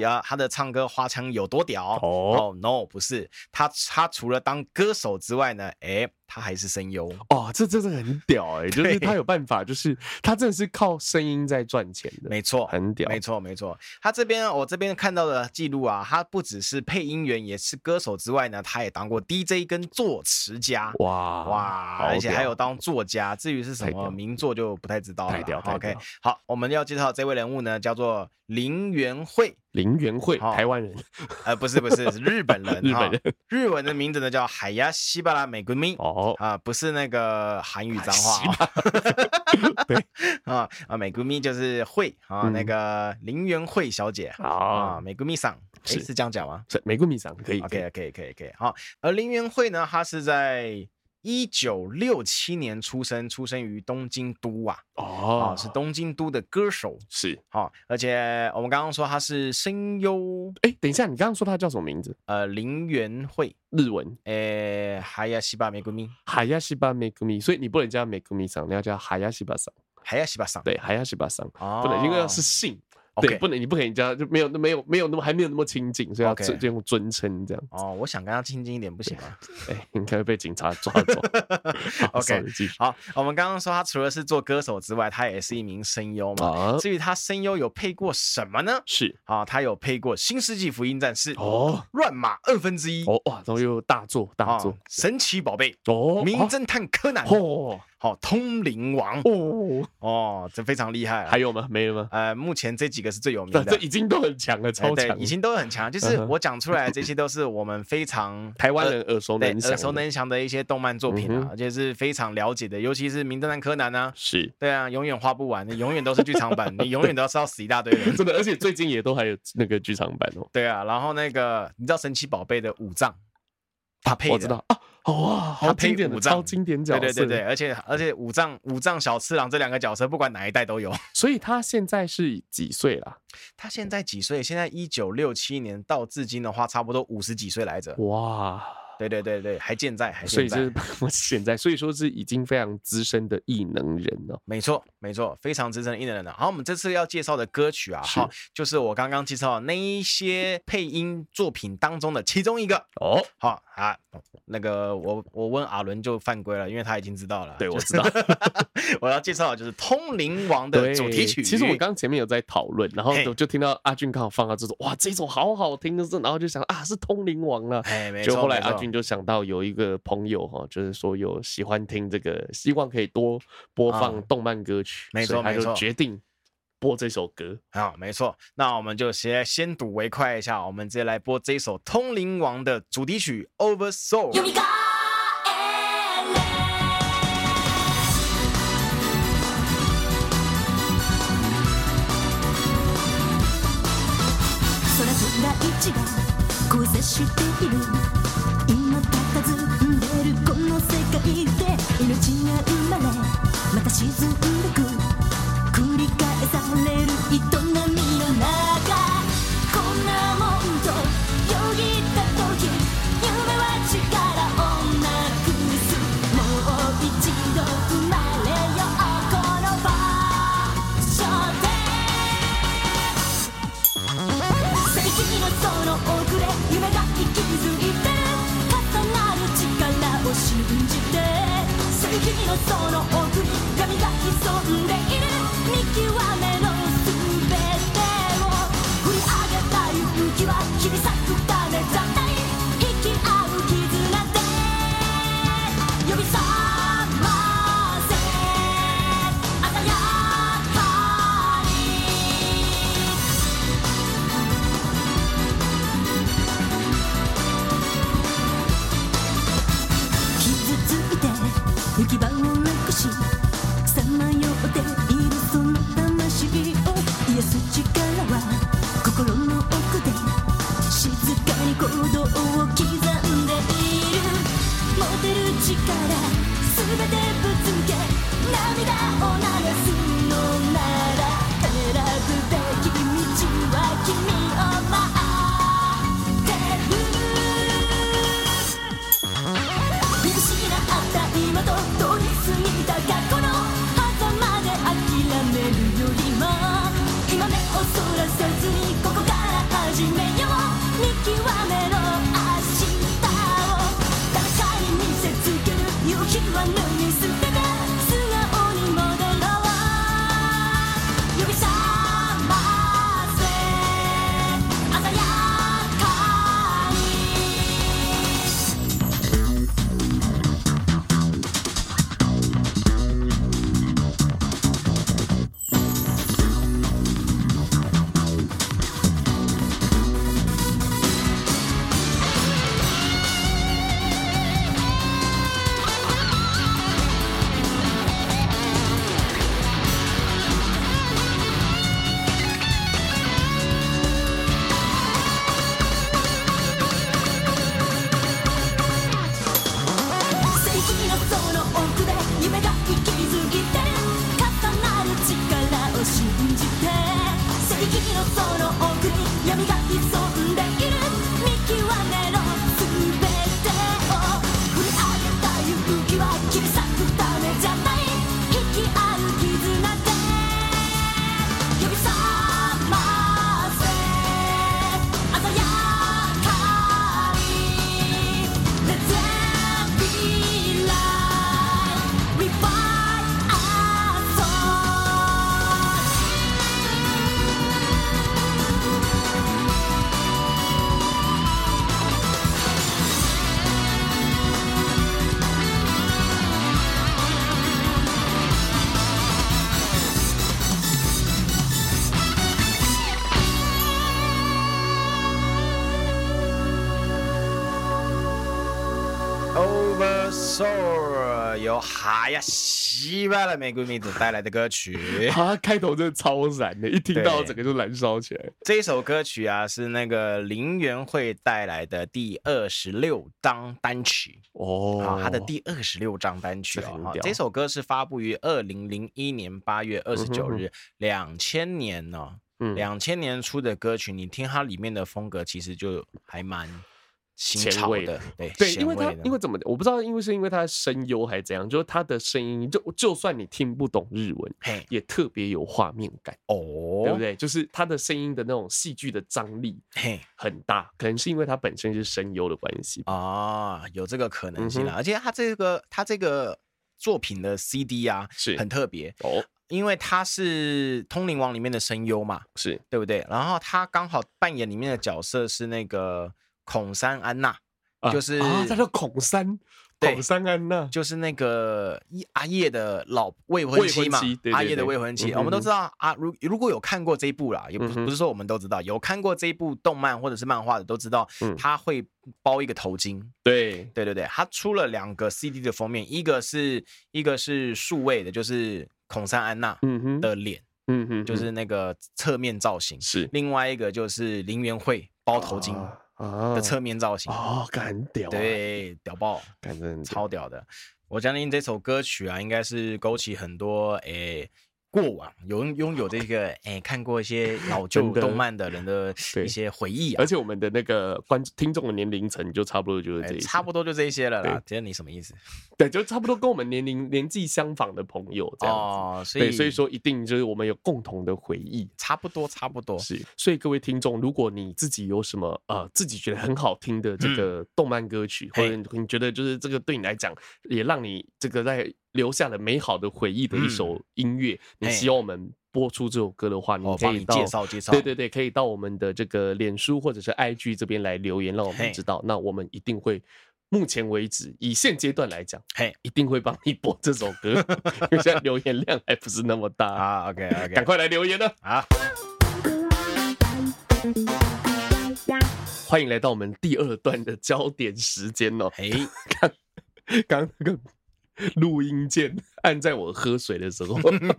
呀，他的唱歌花腔有多屌。哦，no，不是他，他除了当歌手之外呢，哎。他还是声优哦，这真的很屌哎、欸！就是他有办法，就是他真的是靠声音在赚钱的，没错，很屌，没错，没错。他这边我这边看到的记录啊，他不只是配音员，也是歌手之外呢，他也当过 DJ 跟作词家，哇哇，而且还有当作家，至于是什么名作就不太知道了。OK，好，我们要介绍这位人物呢，叫做林元惠，林元惠，台湾人，呃，不是不是，是日本人，日本人，日文的名字呢叫海牙西巴拉美国咪。哦啊，不是那个韩语脏话。对啊啊，美国咪就是惠啊，那个林元惠小姐啊，美国咪桑，是，是这样讲吗？是美国咪桑，可以，OK，可以，可以，可以。好，而林元惠呢，她是在。一九六七年出生，出生于东京都啊，哦，是东京都的歌手，是，好，而且我们刚刚说他是声优，哎，等一下，你刚刚说他叫什么名字？呃，林元惠，日文，诶，海亚西巴美古米，海亚西巴美古米，所以你不能叫美古米桑，你要叫海亚西巴桑，海亚西巴桑，对，海亚西巴桑，不能，因为要是姓。对.不能，你不可以叫，就没有，没有，没有那么，还没有那么亲近，所以要这这种尊称这样。哦，我想跟他亲近一点，不行吗？哎，你可能被警察抓走。好 OK，好，我们刚刚说他除了是做歌手之外，他也是一名声优嘛。啊、至于他声优有配过什么呢？是啊，他有配过《新世纪福音战士》哦，《乱马二分之一》哦，哇，都有大作大作，哦《神奇宝贝》哦，《名侦探柯南》哦。好，通灵王哦哦，这非常厉害。还有吗？没有吗？呃，目前这几个是最有名的，这已经都很强了，超强，已经都很强。就是我讲出来这些都是我们非常 台湾人耳熟能耳熟能详的一些动漫作品啊，而且是非常了解的。尤其是名侦探柯南啊，是对啊，永远画不完，你永远都是剧场版，你永远都要烧死一大堆人，真的。而且最近也都还有那个剧场版哦。对啊，然后那个你知道神奇宝贝的五藏，他配的，我知道啊。哇，好经典的超经典角色，对对对对，而且而且五藏五藏小次郎这两个角色，不管哪一代都有。所以他现在是几岁了？他现在几岁？现在一九六七年到至今的话，差不多五十几岁来着。哇！对对对对，还健在，还健在。所以是 现在，所以说是已经非常资深的异能人了。没错，没错，非常资深的异能人了。好，我们这次要介绍的歌曲啊，是好，就是我刚刚介绍的那一些配音作品当中的其中一个。哦，好啊，那个我我问阿伦就犯规了，因为他已经知道了。对，我知道。我要介绍的就是《通灵王》的主题曲。其实我刚前面有在讨论，然后就就听到阿俊刚好放到这首，哇，这首好好听然后就想啊，是《通灵王》了。哎，没错。就后来阿俊。就想到有一个朋友哈，就是说有喜欢听这个，希望可以多播放动漫歌曲，没错，他就决定播这首歌，啊，没错，那我们就先先睹为快一下，我们直接来播这首通灵王的主题曲，over soul。Oversoul》。哎西巴的玫瑰蜜子带来的歌曲，啊开头真的超燃的，一听到整个就燃烧起来。这一首歌曲啊，是那个林元惠带来的第二十六张单曲哦，好，他的第二十六张单曲哦。这首歌是发布于二零零一年八月二十九日，两千年呢，两千年出的歌曲，你听它里面的风格，其实就还蛮。前卫的，对对，因为他因为怎么，我不知道，因为是因为他的声优还是怎样，就是他的声音，就就算你听不懂日文，嘿，也特别有画面感哦，对不对？就是他的声音的那种戏剧的张力，嘿，很大，可能是因为他本身是声优的关系啊，有这个可能性啊。而且他这个他这个作品的 CD 啊，是很特别哦，因为他是《通灵王》里面的声优嘛，是对不对？然后他刚好扮演里面的角色是那个。孔山安娜，就是啊他叫孔山，孔山安娜，就是那个阿叶的老未婚妻嘛，阿叶的未婚妻。我们都知道啊，如如果有看过这一部啦，也不不是说我们都知道，有看过这一部动漫或者是漫画的都知道，他会包一个头巾。对。对对对，他出了两个 CD 的封面，一个是一个是数位的，就是孔山安娜的脸，嗯哼，就是那个侧面造型是，另外一个就是林元惠包头巾。的侧面造型哦，干屌，对，屌爆，干真超屌的。我相信这首歌曲啊，应该是勾起很多诶。欸过往有拥有这个哎、欸，看过一些 老旧动漫的人的 一些回忆啊，而且我们的那个观听众的年龄层就差不多就是这些、欸，差不多就这些了啦。觉得你什么意思？对，就差不多跟我们年龄年纪相仿的朋友这样子。哦，所以所以说一定就是我们有共同的回忆，差不多差不多是。所以各位听众，如果你自己有什么呃自己觉得很好听的这个动漫歌曲，嗯、或者你觉得就是这个对你来讲也让你这个在。留下了美好的回忆的一首音乐，嗯、你希望我们播出这首歌的话，你可以到介绍介绍，对对对，可以到我们的这个脸书或者是 IG 这边来留言，让我们知道。那我们一定会，目前为止以现阶段来讲，嘿，一定会帮你播这首歌，因为现在留言量还不是那么大啊。OK OK，赶快来留言了啊！欢迎来到我们第二段的焦点时间哦。嘿，刚刚那个。录音键按在我喝水的时候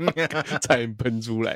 才喷出来。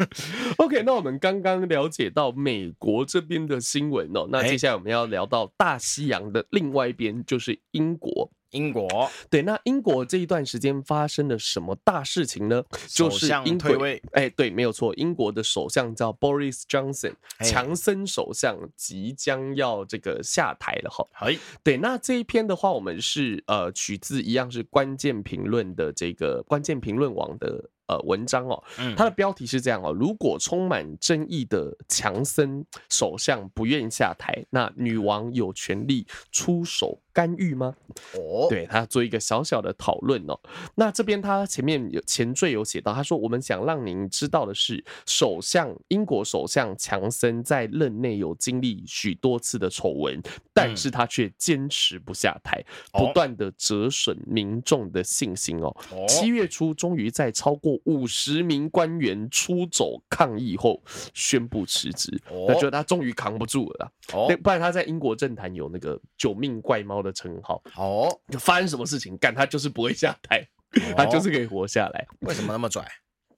OK，那我们刚刚了解到美国这边的新闻哦，那接下来我们要聊到大西洋的另外一边，就是英国。英国对，那英国这一段时间发生了什么大事情呢？就是英退位，哎，对，没有错，英国的首相叫 Boris Johnson，强森首相即将要这个下台了哈。哎，对，那这一篇的话，我们是呃取自一样是关键评论的这个关键评论网的。呃，文章哦，它的标题是这样哦：如果充满争议的强森首相不愿意下台，那女王有权利出手干预吗？哦，对，他做一个小小的讨论哦。那这边他前面有前缀有写到，他说：“我们想让您知道的是，首相英国首相强森在任内有经历许多次的丑闻，但是他却坚持不下台，不断的折损民众的信心哦。七月初，终于在超过五十名官员出走抗议后，宣布辞职。那觉得他终于扛不住了。哦，不然他在英国政坛有那个“九命怪猫”的称号。哦，就发生什么事情，干他就是不会下台，他就是可以活下来。为什么那么拽？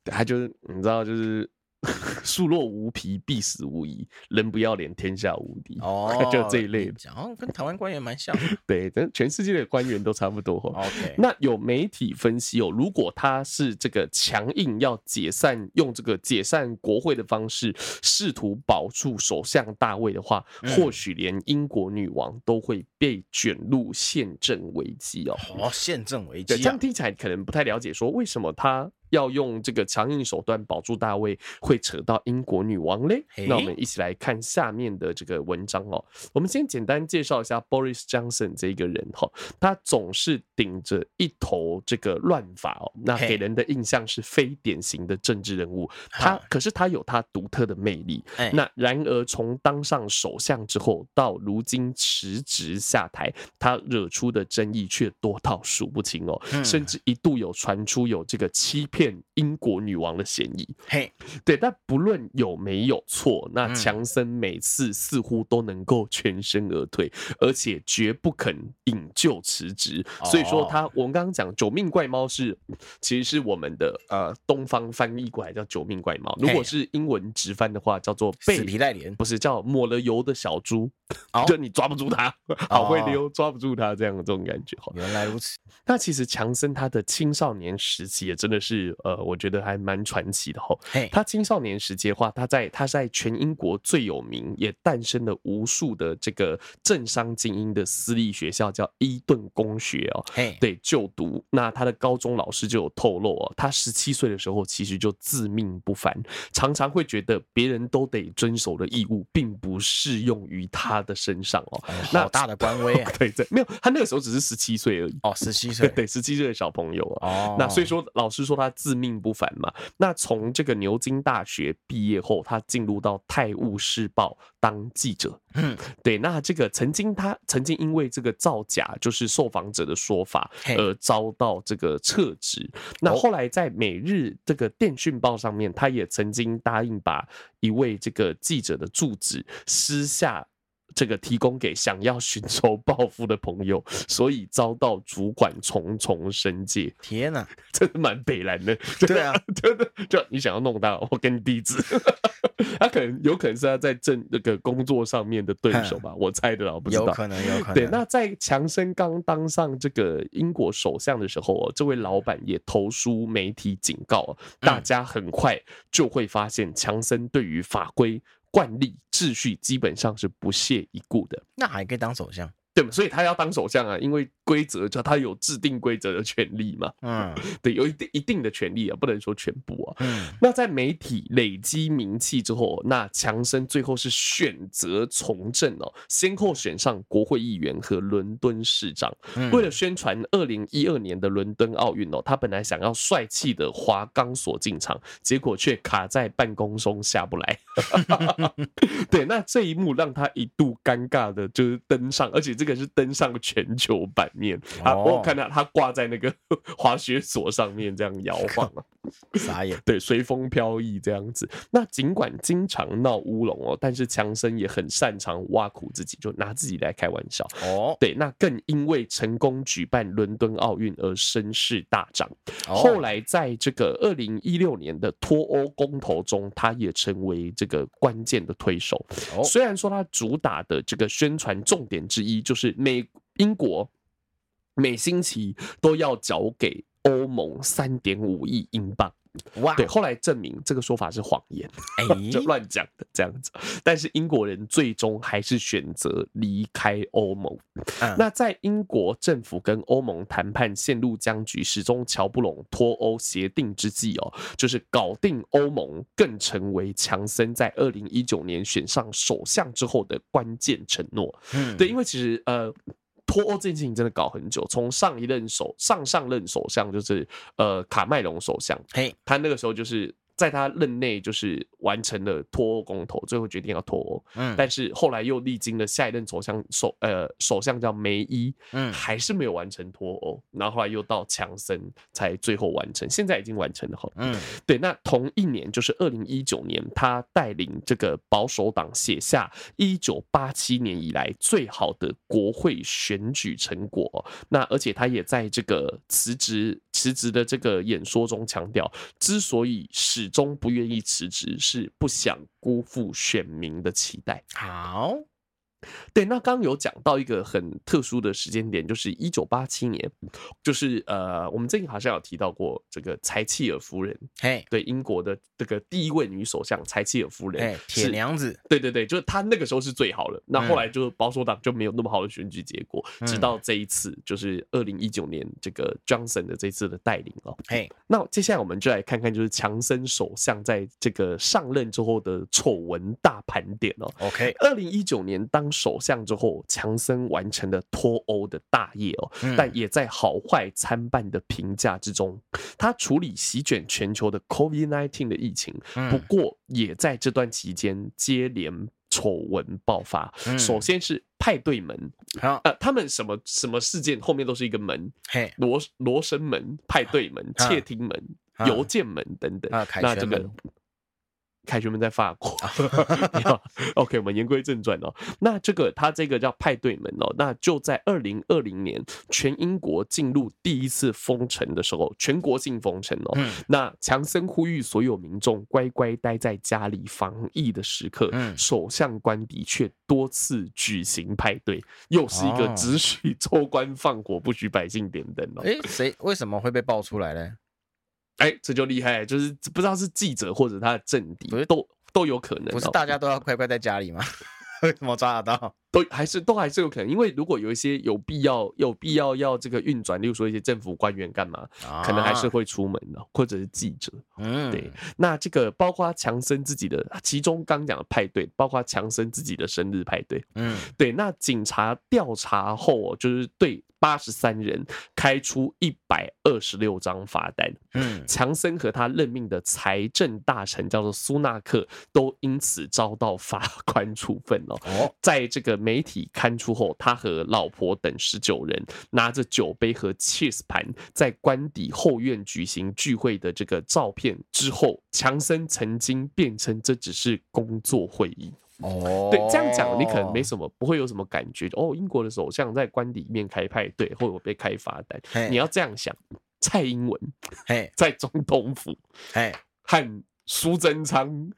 他就是你知道，就是。树若无皮，必死无疑。人不要脸，天下无敌。哦，就这一类的，讲跟台湾官员蛮像。对，但全世界的官员都差不多。OK，那有媒体分析哦，如果他是这个强硬要解散，用这个解散国会的方式，试图保住首相大位的话，嗯、或许连英国女王都会被卷入宪政危机哦。哦，宪政危机、啊，这样听起来可能不太了解，说为什么他。要用这个强硬手段保住大卫，会扯到英国女王嘞？那我们一起来看下面的这个文章哦。我们先简单介绍一下 Boris Johnson 这个人哈，他总是顶着一头这个乱发哦，那给人的印象是非典型的政治人物。他可是他有他独特的魅力。那然而从当上首相之后到如今辞职下台，他惹出的争议却多到数不清哦，甚至一度有传出有这个欺骗。英国女王的嫌疑，嘿，对，但不论有没有错，那强森每次似乎都能够全身而退，而且绝不肯引咎辞职。所以说，他我们刚刚讲“九命怪猫”是其实是我们的呃东方翻译过来叫“九命怪猫”，如果是英文直翻的话，叫做“死皮赖脸”，不是叫抹了油的小猪，就你抓不住他，好会溜，抓不住他这样的这种感觉。原来如此。那其实强森他的青少年时期也真的是。呃，我觉得还蛮传奇的哈。他青少年时期的话，他在他在全英国最有名，也诞生了无数的这个政商精英的私立学校，叫伊顿公学哦。对，就读。那他的高中老师就有透露哦，他十七岁的时候其实就自命不凡，常常会觉得别人都得遵守的义务，并不适用于他的身上哦。那好大的官威啊！对对，没有，他那个时候只是十七岁而已。哦，十七岁，对，十七岁的小朋友啊。哦，那所以说，老师说他。自命不凡嘛，那从这个牛津大学毕业后，他进入到《泰晤士报》当记者。嗯，对，那这个曾经他曾经因为这个造假，就是受访者的说法而遭到这个撤职。那后来在《每日这个电讯报》上面，他也曾经答应把一位这个记者的住址私下。这个提供给想要寻仇报复的朋友，所以遭到主管重重申诫。天哪，真的蛮北蓝的。对啊，真的就你想要弄他，我给你地址。他可能有可能是他在正那个工作上面的对手吧，我猜的啦，我不知道。有可能，有可能。对，那在强生刚当上这个英国首相的时候，这位老板也投书媒体警告，大家很快就会发现强生对于法规。惯例秩序基本上是不屑一顾的，那还可以当首相。对嘛？所以他要当首相啊，因为规则叫他有制定规则的权利嘛。嗯，对，有一定一定的权利啊，不能说全部啊。嗯，那在媒体累积名气之后，那强生最后是选择从政哦，先后选上国会议员和伦敦市长。为了宣传二零一二年的伦敦奥运哦，他本来想要帅气的滑钢索进场，结果却卡在办公中下不来。对，那这一幕让他一度尴尬的就是登上，而且。这个是登上全球版面啊！我看到他挂在那个 滑雪索上面，这样摇晃啊，傻眼。对，随风飘逸这样子。那尽管经常闹乌龙哦，但是强生也很擅长挖苦自己，就拿自己来开玩笑哦。对，那更因为成功举办伦敦奥运而声势大涨。后来在这个二零一六年的脱欧公投中，他也成为这个关键的推手。虽然说他主打的这个宣传重点之一就。就是美英国每星期都要缴给欧盟三点五亿英镑。哇！对，后来证明这个说法是谎言，哎，就乱讲的这样子。但是英国人最终还是选择离开欧盟。那在英国政府跟欧盟谈判陷入僵局，始终瞧不拢脱欧协定之际哦，就是搞定欧盟，更成为强森在二零一九年选上首相之后的关键承诺。嗯，对，因为其实呃。脱欧这件事情真的搞很久，从上一任首上上任首相就是呃卡麦隆首相，嘿，他那个时候就是。在他任内，就是完成了脱欧公投，最后决定要脱欧。嗯，但是后来又历经了下一任首相首呃首相叫梅伊，嗯，还是没有完成脱欧。然后后来又到强森才最后完成，现在已经完成了哈。嗯，对。那同一年就是二零一九年，他带领这个保守党写下一九八七年以来最好的国会选举成果。那而且他也在这个辞职辞职的这个演说中强调，之所以是始终不愿意辞职，是不想辜负选民的期待。好。对，那刚刚有讲到一个很特殊的时间点，就是一九八七年，就是呃，我们最近好像有提到过这个柴契尔夫人，嘿，对，英国的这个第一位女首相柴契尔夫人，铁娘子，对对对，就是她那个时候是最好的，那后来就保守党就没有那么好的选举结果，直到这一次，就是二零一九年这个 Johnson 的这次的带领哦，嘿，那接下来我们就来看看，就是强森首相在这个上任之后的丑闻大盘点哦，OK，二零一九年当。首相之后，强森完成了脱欧的大业哦，但也在好坏参半的评价之中。他处理席卷全球的 COVID-19 的疫情，不过也在这段期间接连丑闻爆发。首先是派对门，呃，他们什么什么事件后面都是一个门，罗罗生门、派对门、窃听门、邮件门等等。那这个。凯旋门在法国。OK，我们言归正传哦。那这个他这个叫派对门哦，那就在二零二零年，全英国进入第一次封城的时候，全国性封城哦。那强森呼吁所有民众乖乖待在家里防疫的时刻，首相官邸却多次举行派对，又是一个只许州官放火，不许百姓点灯哦。哎，谁为什么会被爆出来呢？哎、欸，这就厉害，就是不知道是记者或者他的政敌，都都有可能。不是大家都要乖乖在家里吗？为什么抓得到？都还是都还是有可能，因为如果有一些有必要有必要要这个运转，例如说一些政府官员干嘛，可能还是会出门的，或者是记者。嗯，对。那这个包括强森自己的，其中刚讲的派对，包括强森自己的生日派对。嗯，对。那警察调查后，就是对。八十三人开出一百二十六张罚单。嗯，强森和他任命的财政大臣叫做苏纳克，都因此遭到法官处分哦。在这个媒体刊出后，他和老婆等十九人拿着酒杯和 cheese 盘在官邸后院举行聚会的这个照片之后，强森曾经辩称这只是工作会议。哦，对，这样讲你可能没什么，不会有什么感觉。哦，英国的首相在官邸里面开派对，或者被开罚单。你要这样想，蔡英文 在总统府，和苏贞昌、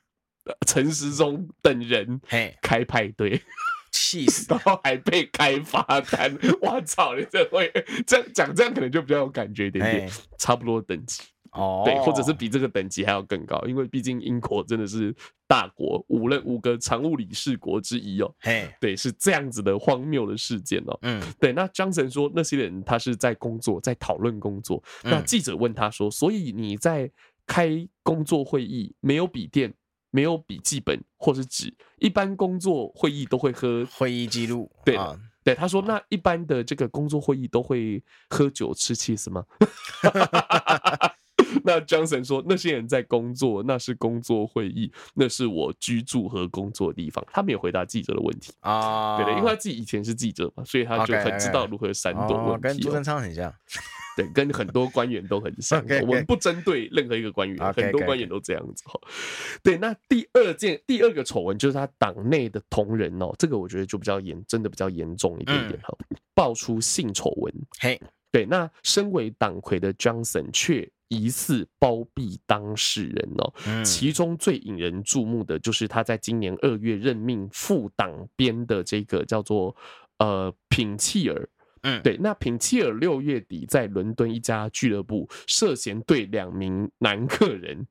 陈时中等人开派对。气死，然后还被开罚单，我操！你这会这样讲，这样可能就比较有感觉一点点，差不多等级哦，对，或者是比这个等级还要更高，因为毕竟英国真的是大国，五任五个常务理事国之一哦，嘿，对，是这样子的荒谬的事件哦，嗯，对。那 Johnson 说那些人他是在工作，在讨论工作。那记者问他说，所以你在开工作会议没有笔电？没有笔记本或是纸，一般工作会议都会喝会议记录。对，对，他说，那一般的这个工作会议都会喝酒吃起司吗？那 Johnson 说，那些人在工作，那是工作会议，那是我居住和工作的地方。他没有回答记者的问题啊，对的，因为他自己以前是记者嘛，所以他就很知道如何闪躲问题。跟朱正昌很像。对，跟很多官员都很像。我们不针对任何一个官员，很多官员都这样子哈。对，那第二件第二个丑闻就是他党内的同仁哦，这个我觉得就比较严，真的比较严重一点点哈，嗯、爆出性丑闻。嘿，对，那身为党魁的 Johnson 却疑似包庇当事人哦。嗯、其中最引人注目的就是他在今年二月任命副党鞭的这个叫做呃品契尔。嗯，对，那品契尔六月底在伦敦一家俱乐部涉嫌对两名男客人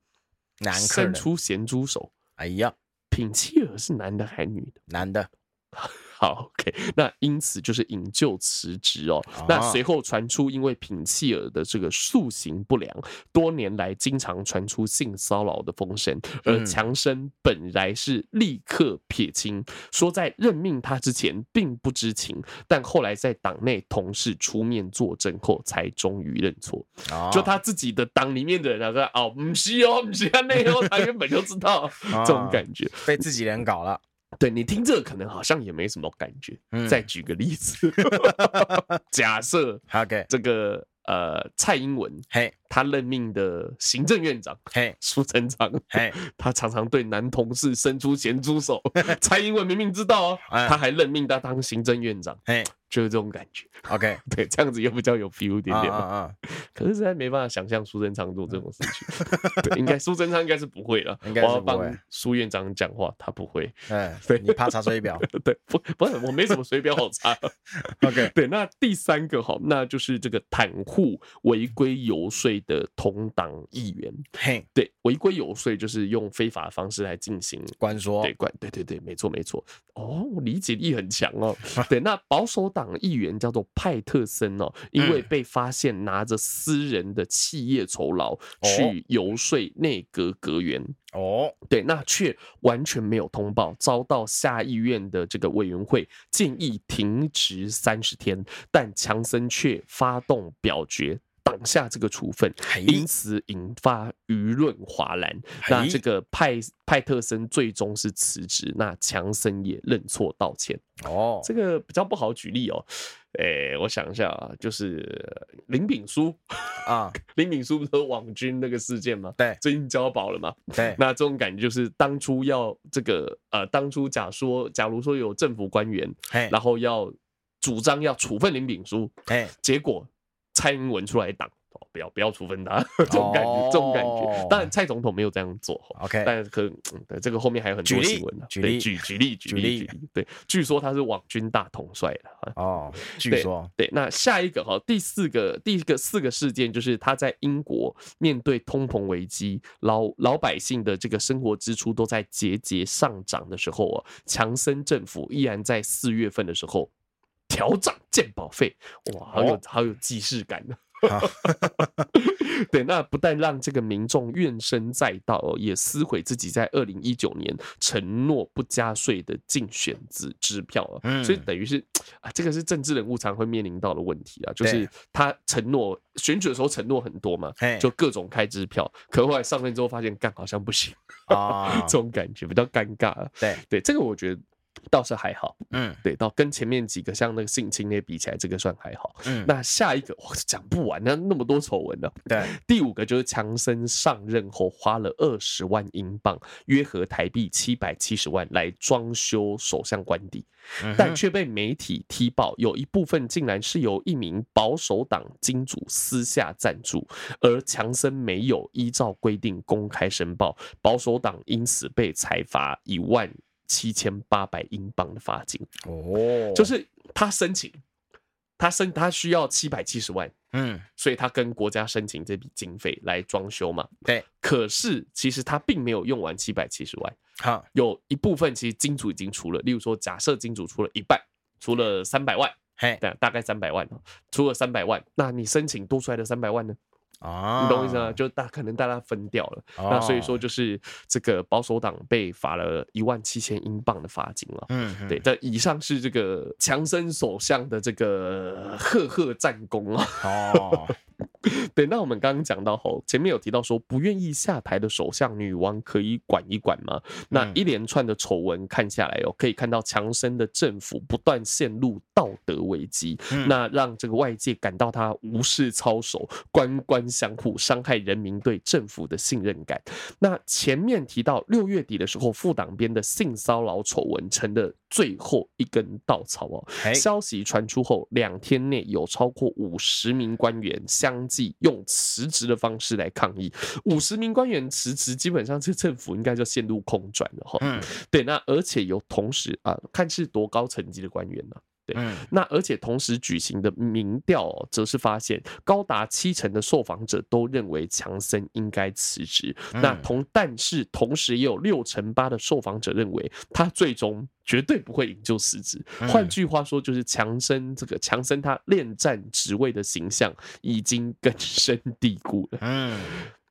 男伸出咸猪手。哎呀，品契尔是男的还是女的？男的。好，OK，那因此就是引咎辞职哦。那随后传出，因为品契尔的这个塑形不良，多年来经常传出性骚扰的风声，而强生本来是立刻撇清，说在任命他之前并不知情，但后来在党内同事出面作证后，才终于认错。就他自己的党里面的人，他说：“哦，不是哦，不是那哦，他原本就知道这种感觉，被自己人搞了。”对，你听这个可能好像也没什么感觉。嗯、再举个例子，假设 OK 这个呃蔡英文嘿。他任命的行政院长，嘿，苏贞昌，嘿，他常常对男同事伸出咸猪手。蔡英文明明知道哦，他还任命他当行政院长，嘿，就是这种感觉。OK，对，这样子又比较有 feel 一点点。可是实在没办法想象苏贞昌做这种事情。对，应该苏贞昌应该是不会了。应该是不会。苏院长讲话，他不会。哎，对，你怕查水表？对，不，不是，我没什么水表好查。OK，对，那第三个好，那就是这个袒护违规游说的同党议员，嘿，对，违规游说就是用非法的方式来进行关说，对，关，对对对，没错没错。哦，我理解力很强哦。对，那保守党议员叫做派特森哦，因为被发现拿着私人的企业酬劳去游说内阁阁员，哦，对，那却完全没有通报，遭到下议院的这个委员会建议停职三十天，但强森却发动表决。挡下这个处分，因此引发舆论哗然。那这个派派特森最终是辞职，那强森也认错道歉。哦，这个比较不好举例哦。诶，我想一下啊，就是林炳书啊，林炳书不是网军那个事件吗？对，最近交保了嘛。对，那这种感觉就是当初要这个呃，当初假说，假如说有政府官员，然后要主张要处分林炳书，结果。蔡英文出来挡，不要不要处分他，这种感觉，这种感觉。当然，蔡总统没有这样做，OK。但是可能，对这个后面还有很多新闻呢。举例，举举例，举例，举例。对，据说他是网军大统帅的哦。据说，对。那下一个哈，第四个，第一个四个事件就是他在英国面对通膨危机，老老百姓的这个生活支出都在节节上涨的时候啊，强森政府依然在四月份的时候。调涨健保费，哇，好有好有既视感呢。对，那不但让这个民众怨声载道，也撕毁自己在二零一九年承诺不加税的竞选支支票啊。所以等于是啊，这个是政治人物常会面临到的问题啊，就是他承诺选举的时候承诺很多嘛，就各种开支票，可后来上任之后发现干好像不行啊，这种感觉比较尴尬。对对，这个我觉得。倒是还好，嗯，对，到跟前面几个像那个性侵那比起来，这个算还好，嗯，那下一个我讲不完，那那么多丑闻呢，对，第五个就是强森上任后花了二十万英镑，约合台币七百七十万来装修首相官邸，但却被媒体踢爆，有一部分竟然是由一名保守党金主私下赞助，而强森没有依照规定公开申报，保守党因此被裁罚一万。七千八百英镑的罚金。哦，就是他申请，他申他需要七百七十万，嗯，所以他跟国家申请这笔经费来装修嘛。对，可是其实他并没有用完七百七十万，好，有一部分其实金主已经出了，例如说，假设金主出了一半，出了三百万，嘿，对，大概三百万，出了三百万，那你申请多出来的三百万呢？啊，你懂我意思吗？就大可能大家分掉了，那所以说就是这个保守党被罚了一万七千英镑的罚金了。嗯，对，这以上是这个强森首相的这个赫赫战功啊。哦。对，那我们刚刚讲到后，前面有提到说不愿意下台的首相女王可以管一管吗？那一连串的丑闻看下来哦，可以看到强生的政府不断陷入道德危机，那让这个外界感到他无事操守、官官相护，伤害人民对政府的信任感。那前面提到六月底的时候，副党鞭的性骚扰丑闻成了最后一根稻草哦。消息传出后，两天内有超过五十名官员相继用辞职的方式来抗议，五十名官员辞职，基本上这政府应该就陷入空转了哈。嗯，对，那而且有同时啊，看是多高层级的官员呢？对，那而且同时举行的民调，则是发现高达七成的受访者都认为强森应该辞职。那同但是同时也有六成八的受访者认为他最终绝对不会引咎辞职。换句话说，就是强森这个强森他恋战职位的形象已经根深蒂固了。嗯。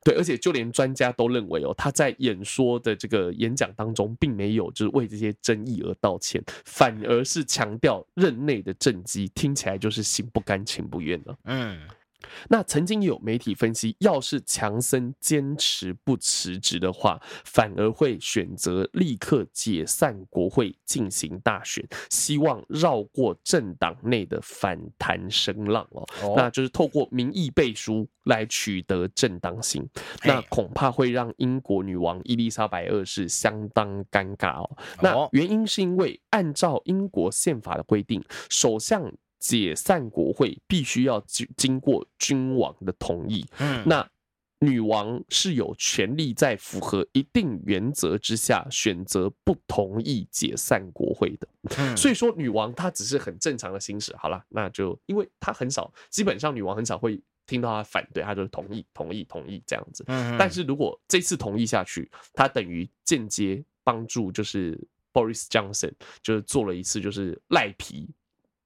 对，而且就连专家都认为哦，他在演说的这个演讲当中，并没有就是为这些争议而道歉，反而是强调任内的政绩，听起来就是心不甘情不愿了。嗯。那曾经有媒体分析，要是强森坚持不辞职的话，反而会选择立刻解散国会进行大选，希望绕过政党内的反弹声浪哦。那就是透过民意背书来取得正当性，那恐怕会让英国女王伊丽莎白二世相当尴尬哦。那原因是因为按照英国宪法的规定，首相。解散国会必须要经经过君王的同意，嗯，那女王是有权利在符合一定原则之下选择不同意解散国会的，嗯，所以说女王她只是很正常的行使，好了，那就因为她很少，基本上女王很少会听到她反对，她就是同意、同意、同意这样子，嗯，但是如果这次同意下去，她等于间接帮助就是 Boris Johnson 就是做了一次就是赖皮。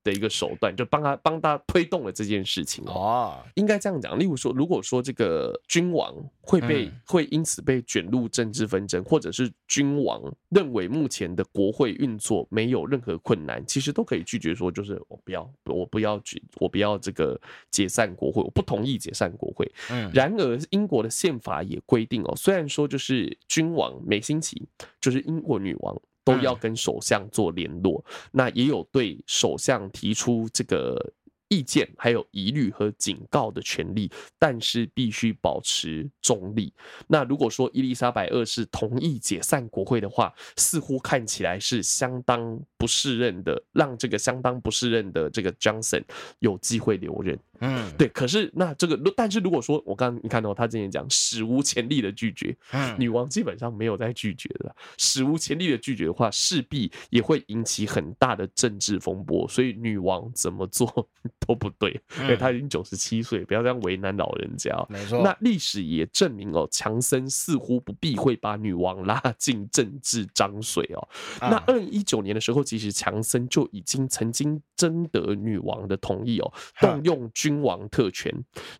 的一个手段，就帮他帮他推动了这件事情哦。应该这样讲，例如说，如果说这个君王会被会因此被卷入政治纷争，或者是君王认为目前的国会运作没有任何困难，其实都可以拒绝说，就是我不要，我不要举，我不要这个解散国会，我不同意解散国会。嗯，然而英国的宪法也规定哦，虽然说就是君王每星期就是英国女王。都要跟首相做联络，那也有对首相提出这个意见、还有疑虑和警告的权利，但是必须保持中立。那如果说伊丽莎白二世同意解散国会的话，似乎看起来是相当不适任的，让这个相当不适任的这个 Johnson 有机会留任。嗯，对。可是那这个，但是如果说我刚刚你看到他之前讲史无前例的拒绝，嗯，女王基本上没有再拒绝了，史无前例的拒绝的话，势必也会引起很大的政治风波。所以女王怎么做都不对，因为她已经九十七岁，不要这样为难老人家。没错。那历史也证明哦，强森似乎不避讳把女王拉进政治脏水哦。那二零一九年的时候，其实强森就已经曾经征得女王的同意哦，动用君王特权，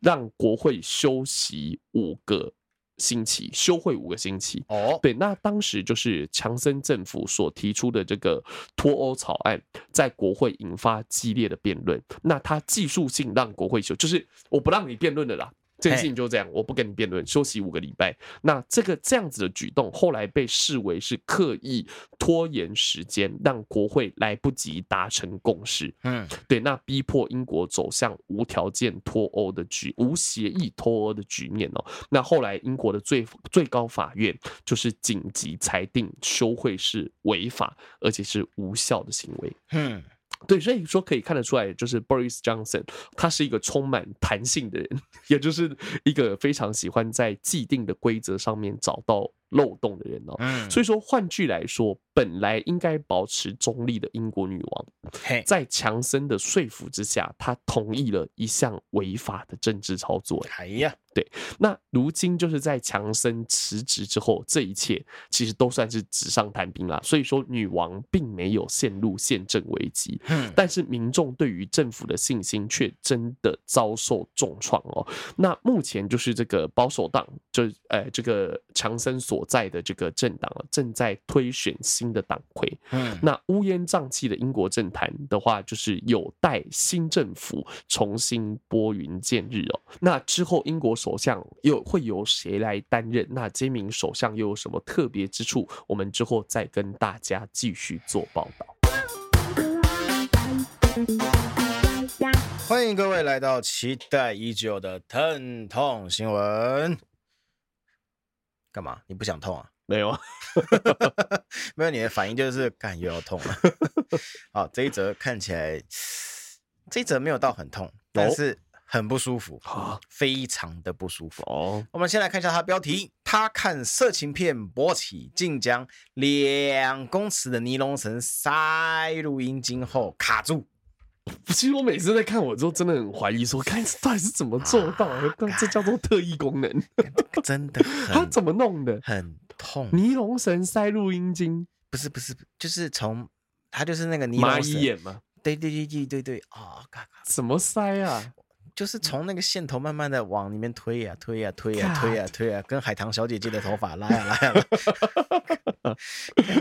让国会休息五个星期，休会五个星期。哦，对，那当时就是强森政府所提出的这个脱欧草案，在国会引发激烈的辩论。那他技术性让国会休，就是我不让你辩论了啦。这件事情就这样，我不跟你辩论，休息五个礼拜。那这个这样子的举动，后来被视为是刻意拖延时间，让国会来不及达成共识。嗯，对，那逼迫英国走向无条件脱欧的局，无协议脱欧的局面哦。那后来英国的最最高法院就是紧急裁定休会是违法，而且是无效的行为。嗯。对，所以说可以看得出来，就是 Boris Johnson，他是一个充满弹性的人，也就是一个非常喜欢在既定的规则上面找到漏洞的人哦。嗯，所以说换句来说，本来应该保持中立的英国女王，在强森的说服之下，她同意了一项违法的政治操作。哎呀。对，那如今就是在强森辞职之后，这一切其实都算是纸上谈兵啦。所以说，女王并没有陷入宪政危机，嗯但是民众对于政府的信心却真的遭受重创哦。那目前就是这个保守党，就呃这个强森所在的这个政党啊，正在推选新的党魁。嗯，那乌烟瘴气的英国政坛的话，就是有待新政府重新拨云见日哦。那之后，英国。首相又会由谁来担任？那这名首相又有什么特别之处？我们之后再跟大家继续做报道。欢迎各位来到期待已久的疼痛新闻。干嘛？你不想痛啊？没有啊，没有。你的反应就是干又要痛了。好，这一则看起来，这一则没有到很痛，但是。很不舒服，非常的不舒服哦。我们先来看一下它的标题：他看色情片勃起，竟将两公尺的尼龙绳塞入阴茎后卡住。其实我每次在看我之后，真的很怀疑，说看到底是怎么做到的？这叫做特异功能，真的。他怎么弄的？很痛。尼龙绳塞入阴茎？不是不是，就是从他就是那个。蚂蚁眼吗？对对对对对对啊！怎么塞啊？就是从那个线头慢慢的往里面推呀、啊、推呀、啊、推呀、啊、推呀、啊、推呀、啊，跟海棠小姐姐的头发拉呀、啊、拉呀、啊。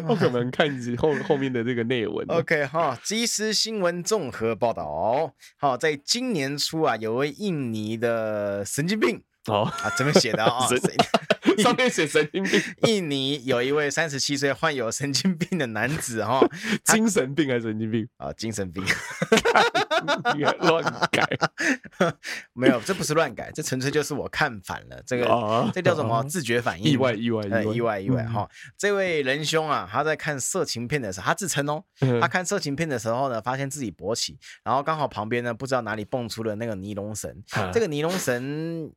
我可能看后后面的这个内文。OK 哈，即时新闻综合报道。好，在今年初啊，有位印尼的神经病。哦啊，这边写的啊，上面写神经病。印尼有一位三十七岁患有神经病的男子哈，精神病还是神经病啊？精神病，乱改？没有，这不是乱改，这纯粹就是我看反了。这个这叫什么？自觉反应？意外意外意外意外哈！这位仁兄啊，他在看色情片的时候，他自称哦，他看色情片的时候呢，发现自己勃起，然后刚好旁边呢，不知道哪里蹦出了那个尼龙绳，这个尼龙绳。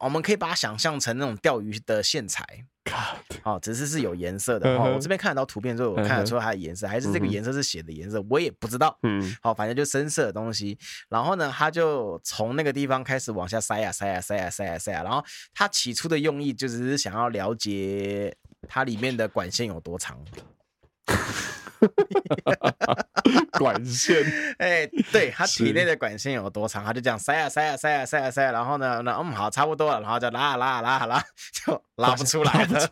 我们可以把它想象成那种钓鱼的线材，好，只是是有颜色的。哦，我这边看得到图片之后，我看得出它的颜色，还是这个颜色是血的颜色，我也不知道。嗯，好，反正就深色的东西。然后呢，他就从那个地方开始往下塞呀塞呀塞呀塞呀塞呀。然后他起初的用意就只是想要了解它里面的管线有多长。管线，哎，对，他体内的管线有多长，他就这样塞啊塞啊塞啊塞啊塞，然后呢，那嗯好，差不多了，然后就拉啊拉啊拉拉，就拉不出来了。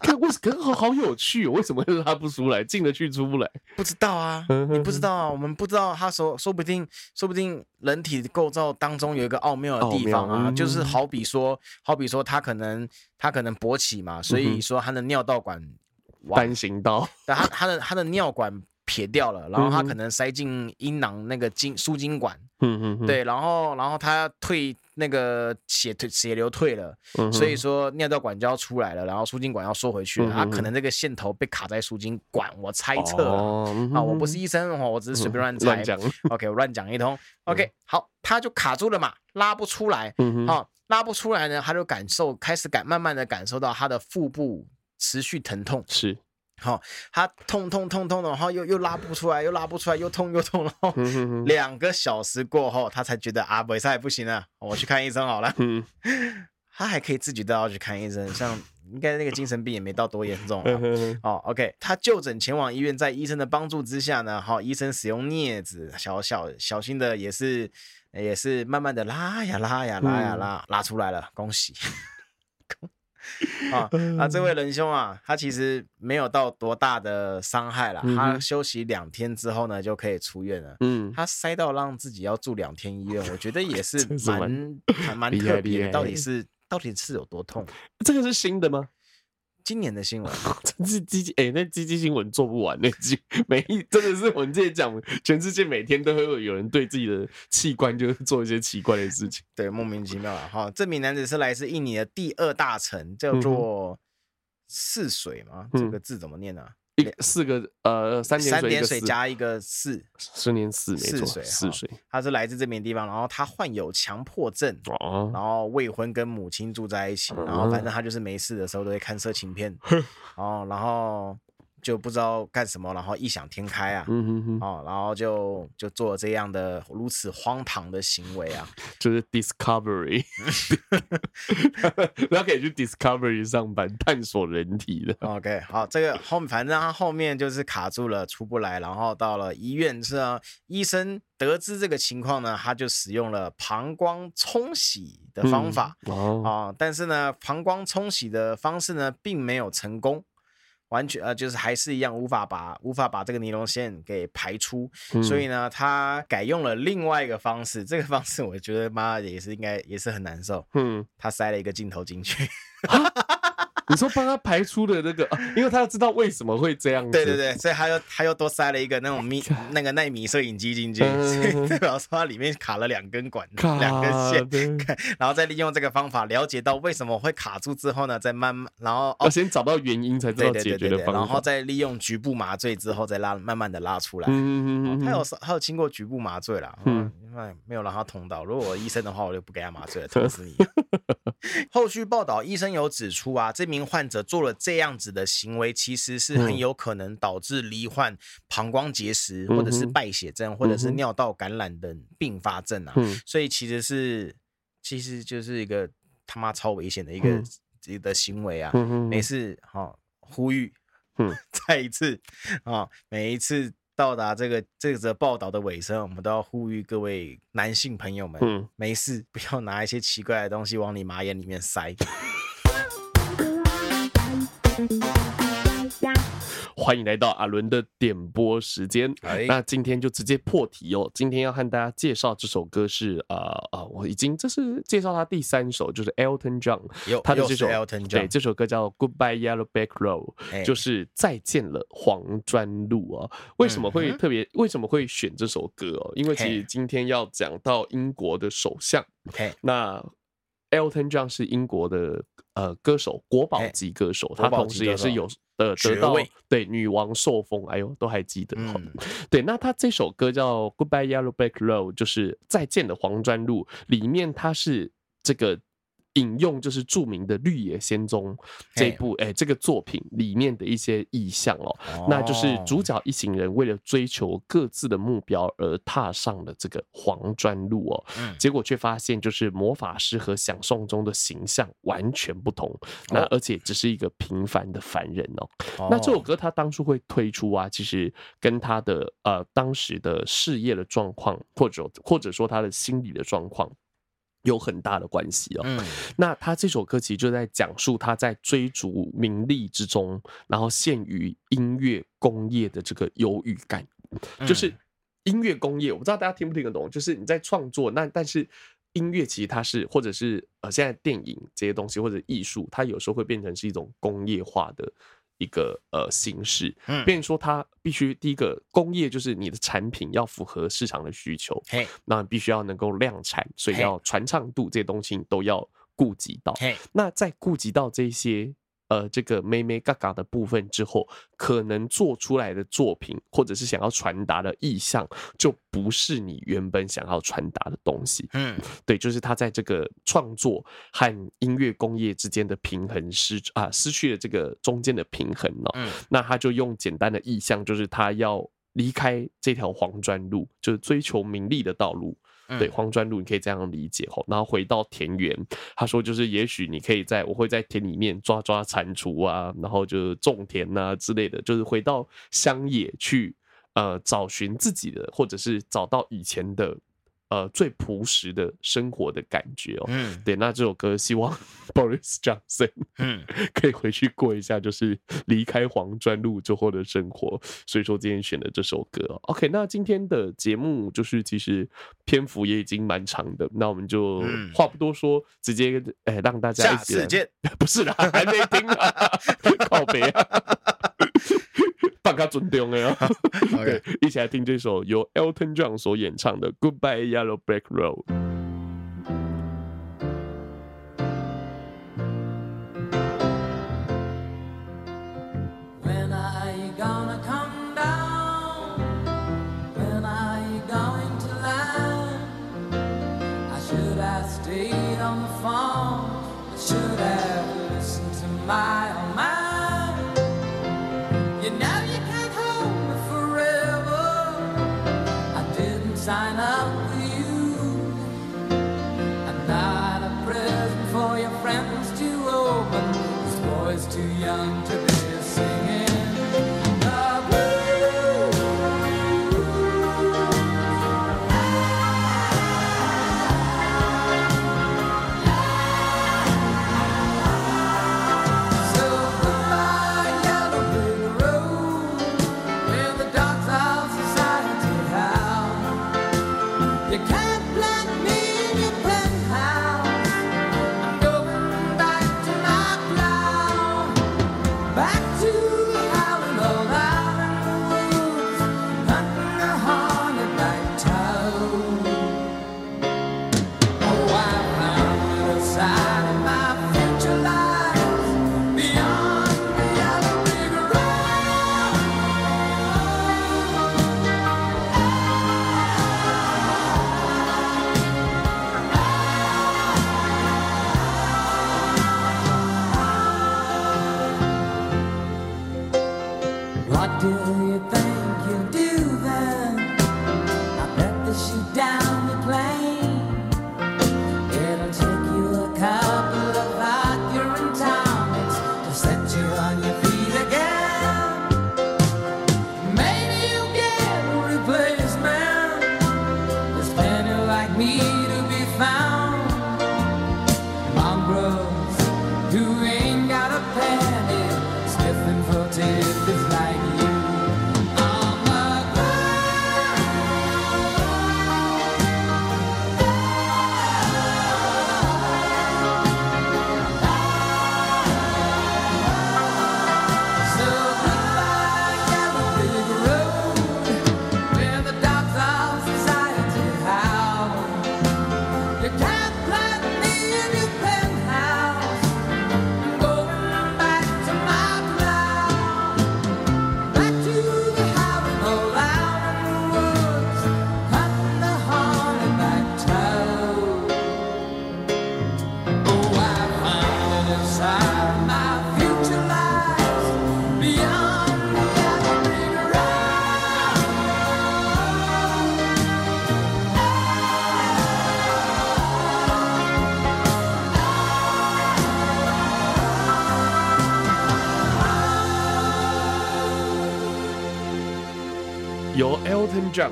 看，为什么好好有趣？为什么会拉不出来？进得去出不来？不知道啊，你不知道啊，我们不知道。他说，说不定，说不定人体构造当中有一个奥妙的地方啊，就是好比说，好比说他可能他可能勃起嘛，所以说他的尿道管。单行道，但他他的他的尿管撇掉了，然后他可能塞进阴囊那个经输精管，嗯嗯对，然后然后他退那个血退血流退了，所以说尿道管就要出来了，然后输精管要缩回去了，他可能这个线头被卡在输精管，我猜测啊，我不是医生哦，我只是随便乱猜，乱讲，OK，我乱讲一通，OK，好，他就卡住了嘛，拉不出来，啊，拉不出来呢，他就感受开始感慢慢的感受到他的腹部。持续疼痛是，好，他痛痛痛痛的，然后又又拉不出来，又拉不出来，又痛又痛，然后两个小时过后，他才觉得啊，没事不行了，我去看医生好了。嗯，他还可以自己都要去看医生，像应该那个精神病也没到多严重。哦，OK，他就诊前往医院，在医生的帮助之下呢，好，医生使用镊子，小小小心的也是也是慢慢的拉呀拉呀拉呀拉，拉出来了，恭喜。啊，那这位仁兄啊，他其实没有到多大的伤害啦，嗯、他休息两天之后呢，就可以出院了。嗯，他塞到让自己要住两天医院，我觉得也是 蛮蛮蛮特别的。到底是到底是有多痛？这个是新的吗？今年的新闻，真是鸡鸡哎，那鸡鸡新闻做不完，那鸡 每一真的是我们这些讲，全世界每天都会有有人对自己的器官就是做一些奇怪的事情，对，莫名其妙啊。哈，这名男子是来自印尼的第二大城，叫做泗水嘛，嗯、这个字怎么念呢、啊？一四个呃三点水三点水加一个四，十年四没错，水四水，他是来自这边地方，然后他患有强迫症，哦、然后未婚跟母亲住在一起，然后反正他就是没事的时候都会看色情片，哦，然后。就不知道干什么，然后异想天开啊，嗯哼哼哦，然后就就做了这样的如此荒唐的行为啊，就是 Discovery，然后可以去 Discovery 上班探索人体的。OK，好，这个后反正他后面就是卡住了，出不来，然后到了医院是啊，医生得知这个情况呢，他就使用了膀胱冲洗的方法，嗯、哦，哦，但是呢，膀胱冲洗的方式呢，并没有成功。完全呃，就是还是一样，无法把无法把这个尼龙线给排出，嗯、所以呢，他改用了另外一个方式。这个方式我觉得妈也是应该也是很难受。嗯，他塞了一个镜头进去。你说帮他排出的那个，啊、因为他要知道为什么会这样子。对对对，所以他又他又多塞了一个那种米那个纳米摄影机进去，代表说他里面卡了两根管，两根线，然后再利用这个方法了解到为什么会卡住之后呢，再慢慢，然后要先找到原因才知道解决的方法，然后再利用局部麻醉之后再拉，慢慢的拉出来。嗯嗯嗯，他有他有经过局部麻醉了，嗯，没有让他痛到。如果我医生的话，我就不给他麻醉了，疼死你。后续报道，医生有指出啊，这名患者做了这样子的行为，其实是很有可能导致罹患膀胱结石，或者是败血症，或者是尿道感染等并发症啊。所以其实是，其实就是一个他妈超危险的一个一个行为啊。每次，哈，呼吁，再一次啊，每一次。到达这个这则报道的尾声，我们都要呼吁各位男性朋友们，嗯，没事不要拿一些奇怪的东西往你马眼里面塞。欢迎来到阿伦的点播时间。哎，那今天就直接破题哦。今天要和大家介绍这首歌是呃呃，我已经这是介绍他第三首，就是 Elton John，他的这首 Elton John，对，这首歌叫 Goodbye Yellow Brick Road，就是再见了黄砖路啊。为什么会特别？为什么会选这首歌哦？因为其实今天要讲到英国的首相，那 Elton John 是英国的呃歌手，国宝级歌手，他同时也是有。呃得到对女王受封，哎呦，都还记得。嗯、对，那他这首歌叫《Goodbye Yellow Brick Road》，就是再见的黄砖路。里面他是这个。引用就是著名的《绿野仙踪》这部哎、欸，这个作品里面的一些意象哦，那就是主角一行人为了追求各自的目标而踏上了这个黄砖路哦，结果却发现就是魔法师和想象中的形象完全不同，那而且只是一个平凡的凡人哦。那这首歌他当初会推出啊，其实跟他的呃当时的事业的状况，或者或者说他的心理的状况。有很大的关系哦。嗯，那他这首歌其实就在讲述他在追逐名利之中，然后陷于音乐工业的这个忧郁感。就是音乐工业，我不知道大家听不听得懂。就是你在创作，那但是音乐其实它是，或者是呃，现在电影这些东西或者艺术，它有时候会变成是一种工业化的。一个呃形式，嗯，变成说它必须第一个工业就是你的产品要符合市场的需求，嘿，那必须要能够量产，所以要传唱度这些东西都要顾及到，嘿，那在顾及到这些。呃，这个妹妹嘎嘎的部分之后，可能做出来的作品，或者是想要传达的意象，就不是你原本想要传达的东西。嗯，对，就是他在这个创作和音乐工业之间的平衡失啊，失去了这个中间的平衡了。嗯，那他就用简单的意象，就是他要离开这条黄砖路，就是追求名利的道路。对，荒砖路你可以这样理解吼，然后回到田园，他说就是也许你可以在我会在田里面抓抓蟾蜍啊，然后就种田啊之类的，就是回到乡野去呃找寻自己的，或者是找到以前的呃，最朴实的生活的感觉哦。嗯，对，那这首歌希望 Boris Johnson 嗯可以回去过一下，就是离开黄砖路之后的生活。所以说今天选的这首歌。OK，那今天的节目就是其实篇幅也已经蛮长的，那我们就话不多说，直接哎、欸、让大家一起下次见。不是啦，还没听啊，告别啊。放他尊重的哦，对，一起来听这首由 Elton John 所演唱的《Goodbye Yellow Brick Road》。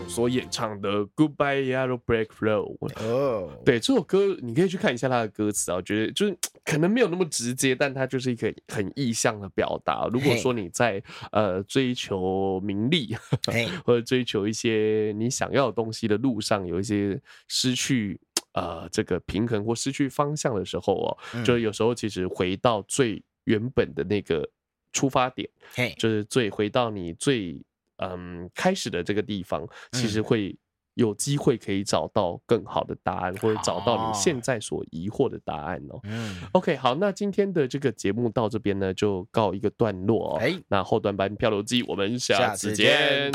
所演唱的《Goodbye Yellow Brick Road》哦，对，这首歌你可以去看一下它的歌词啊，我觉得就是可能没有那么直接，但它就是一个很意象的表达。如果说你在呃追求名利，或者追求一些你想要的东西的路上，有一些失去呃这个平衡或失去方向的时候哦，就有时候其实回到最原本的那个出发点，就是最回到你最。嗯，开始的这个地方其实会有机会可以找到更好的答案，嗯、或者找到你现在所疑惑的答案哦。嗯，OK，好，那今天的这个节目到这边呢，就告一个段落哦。哎，那后段班漂流记，我们下次见。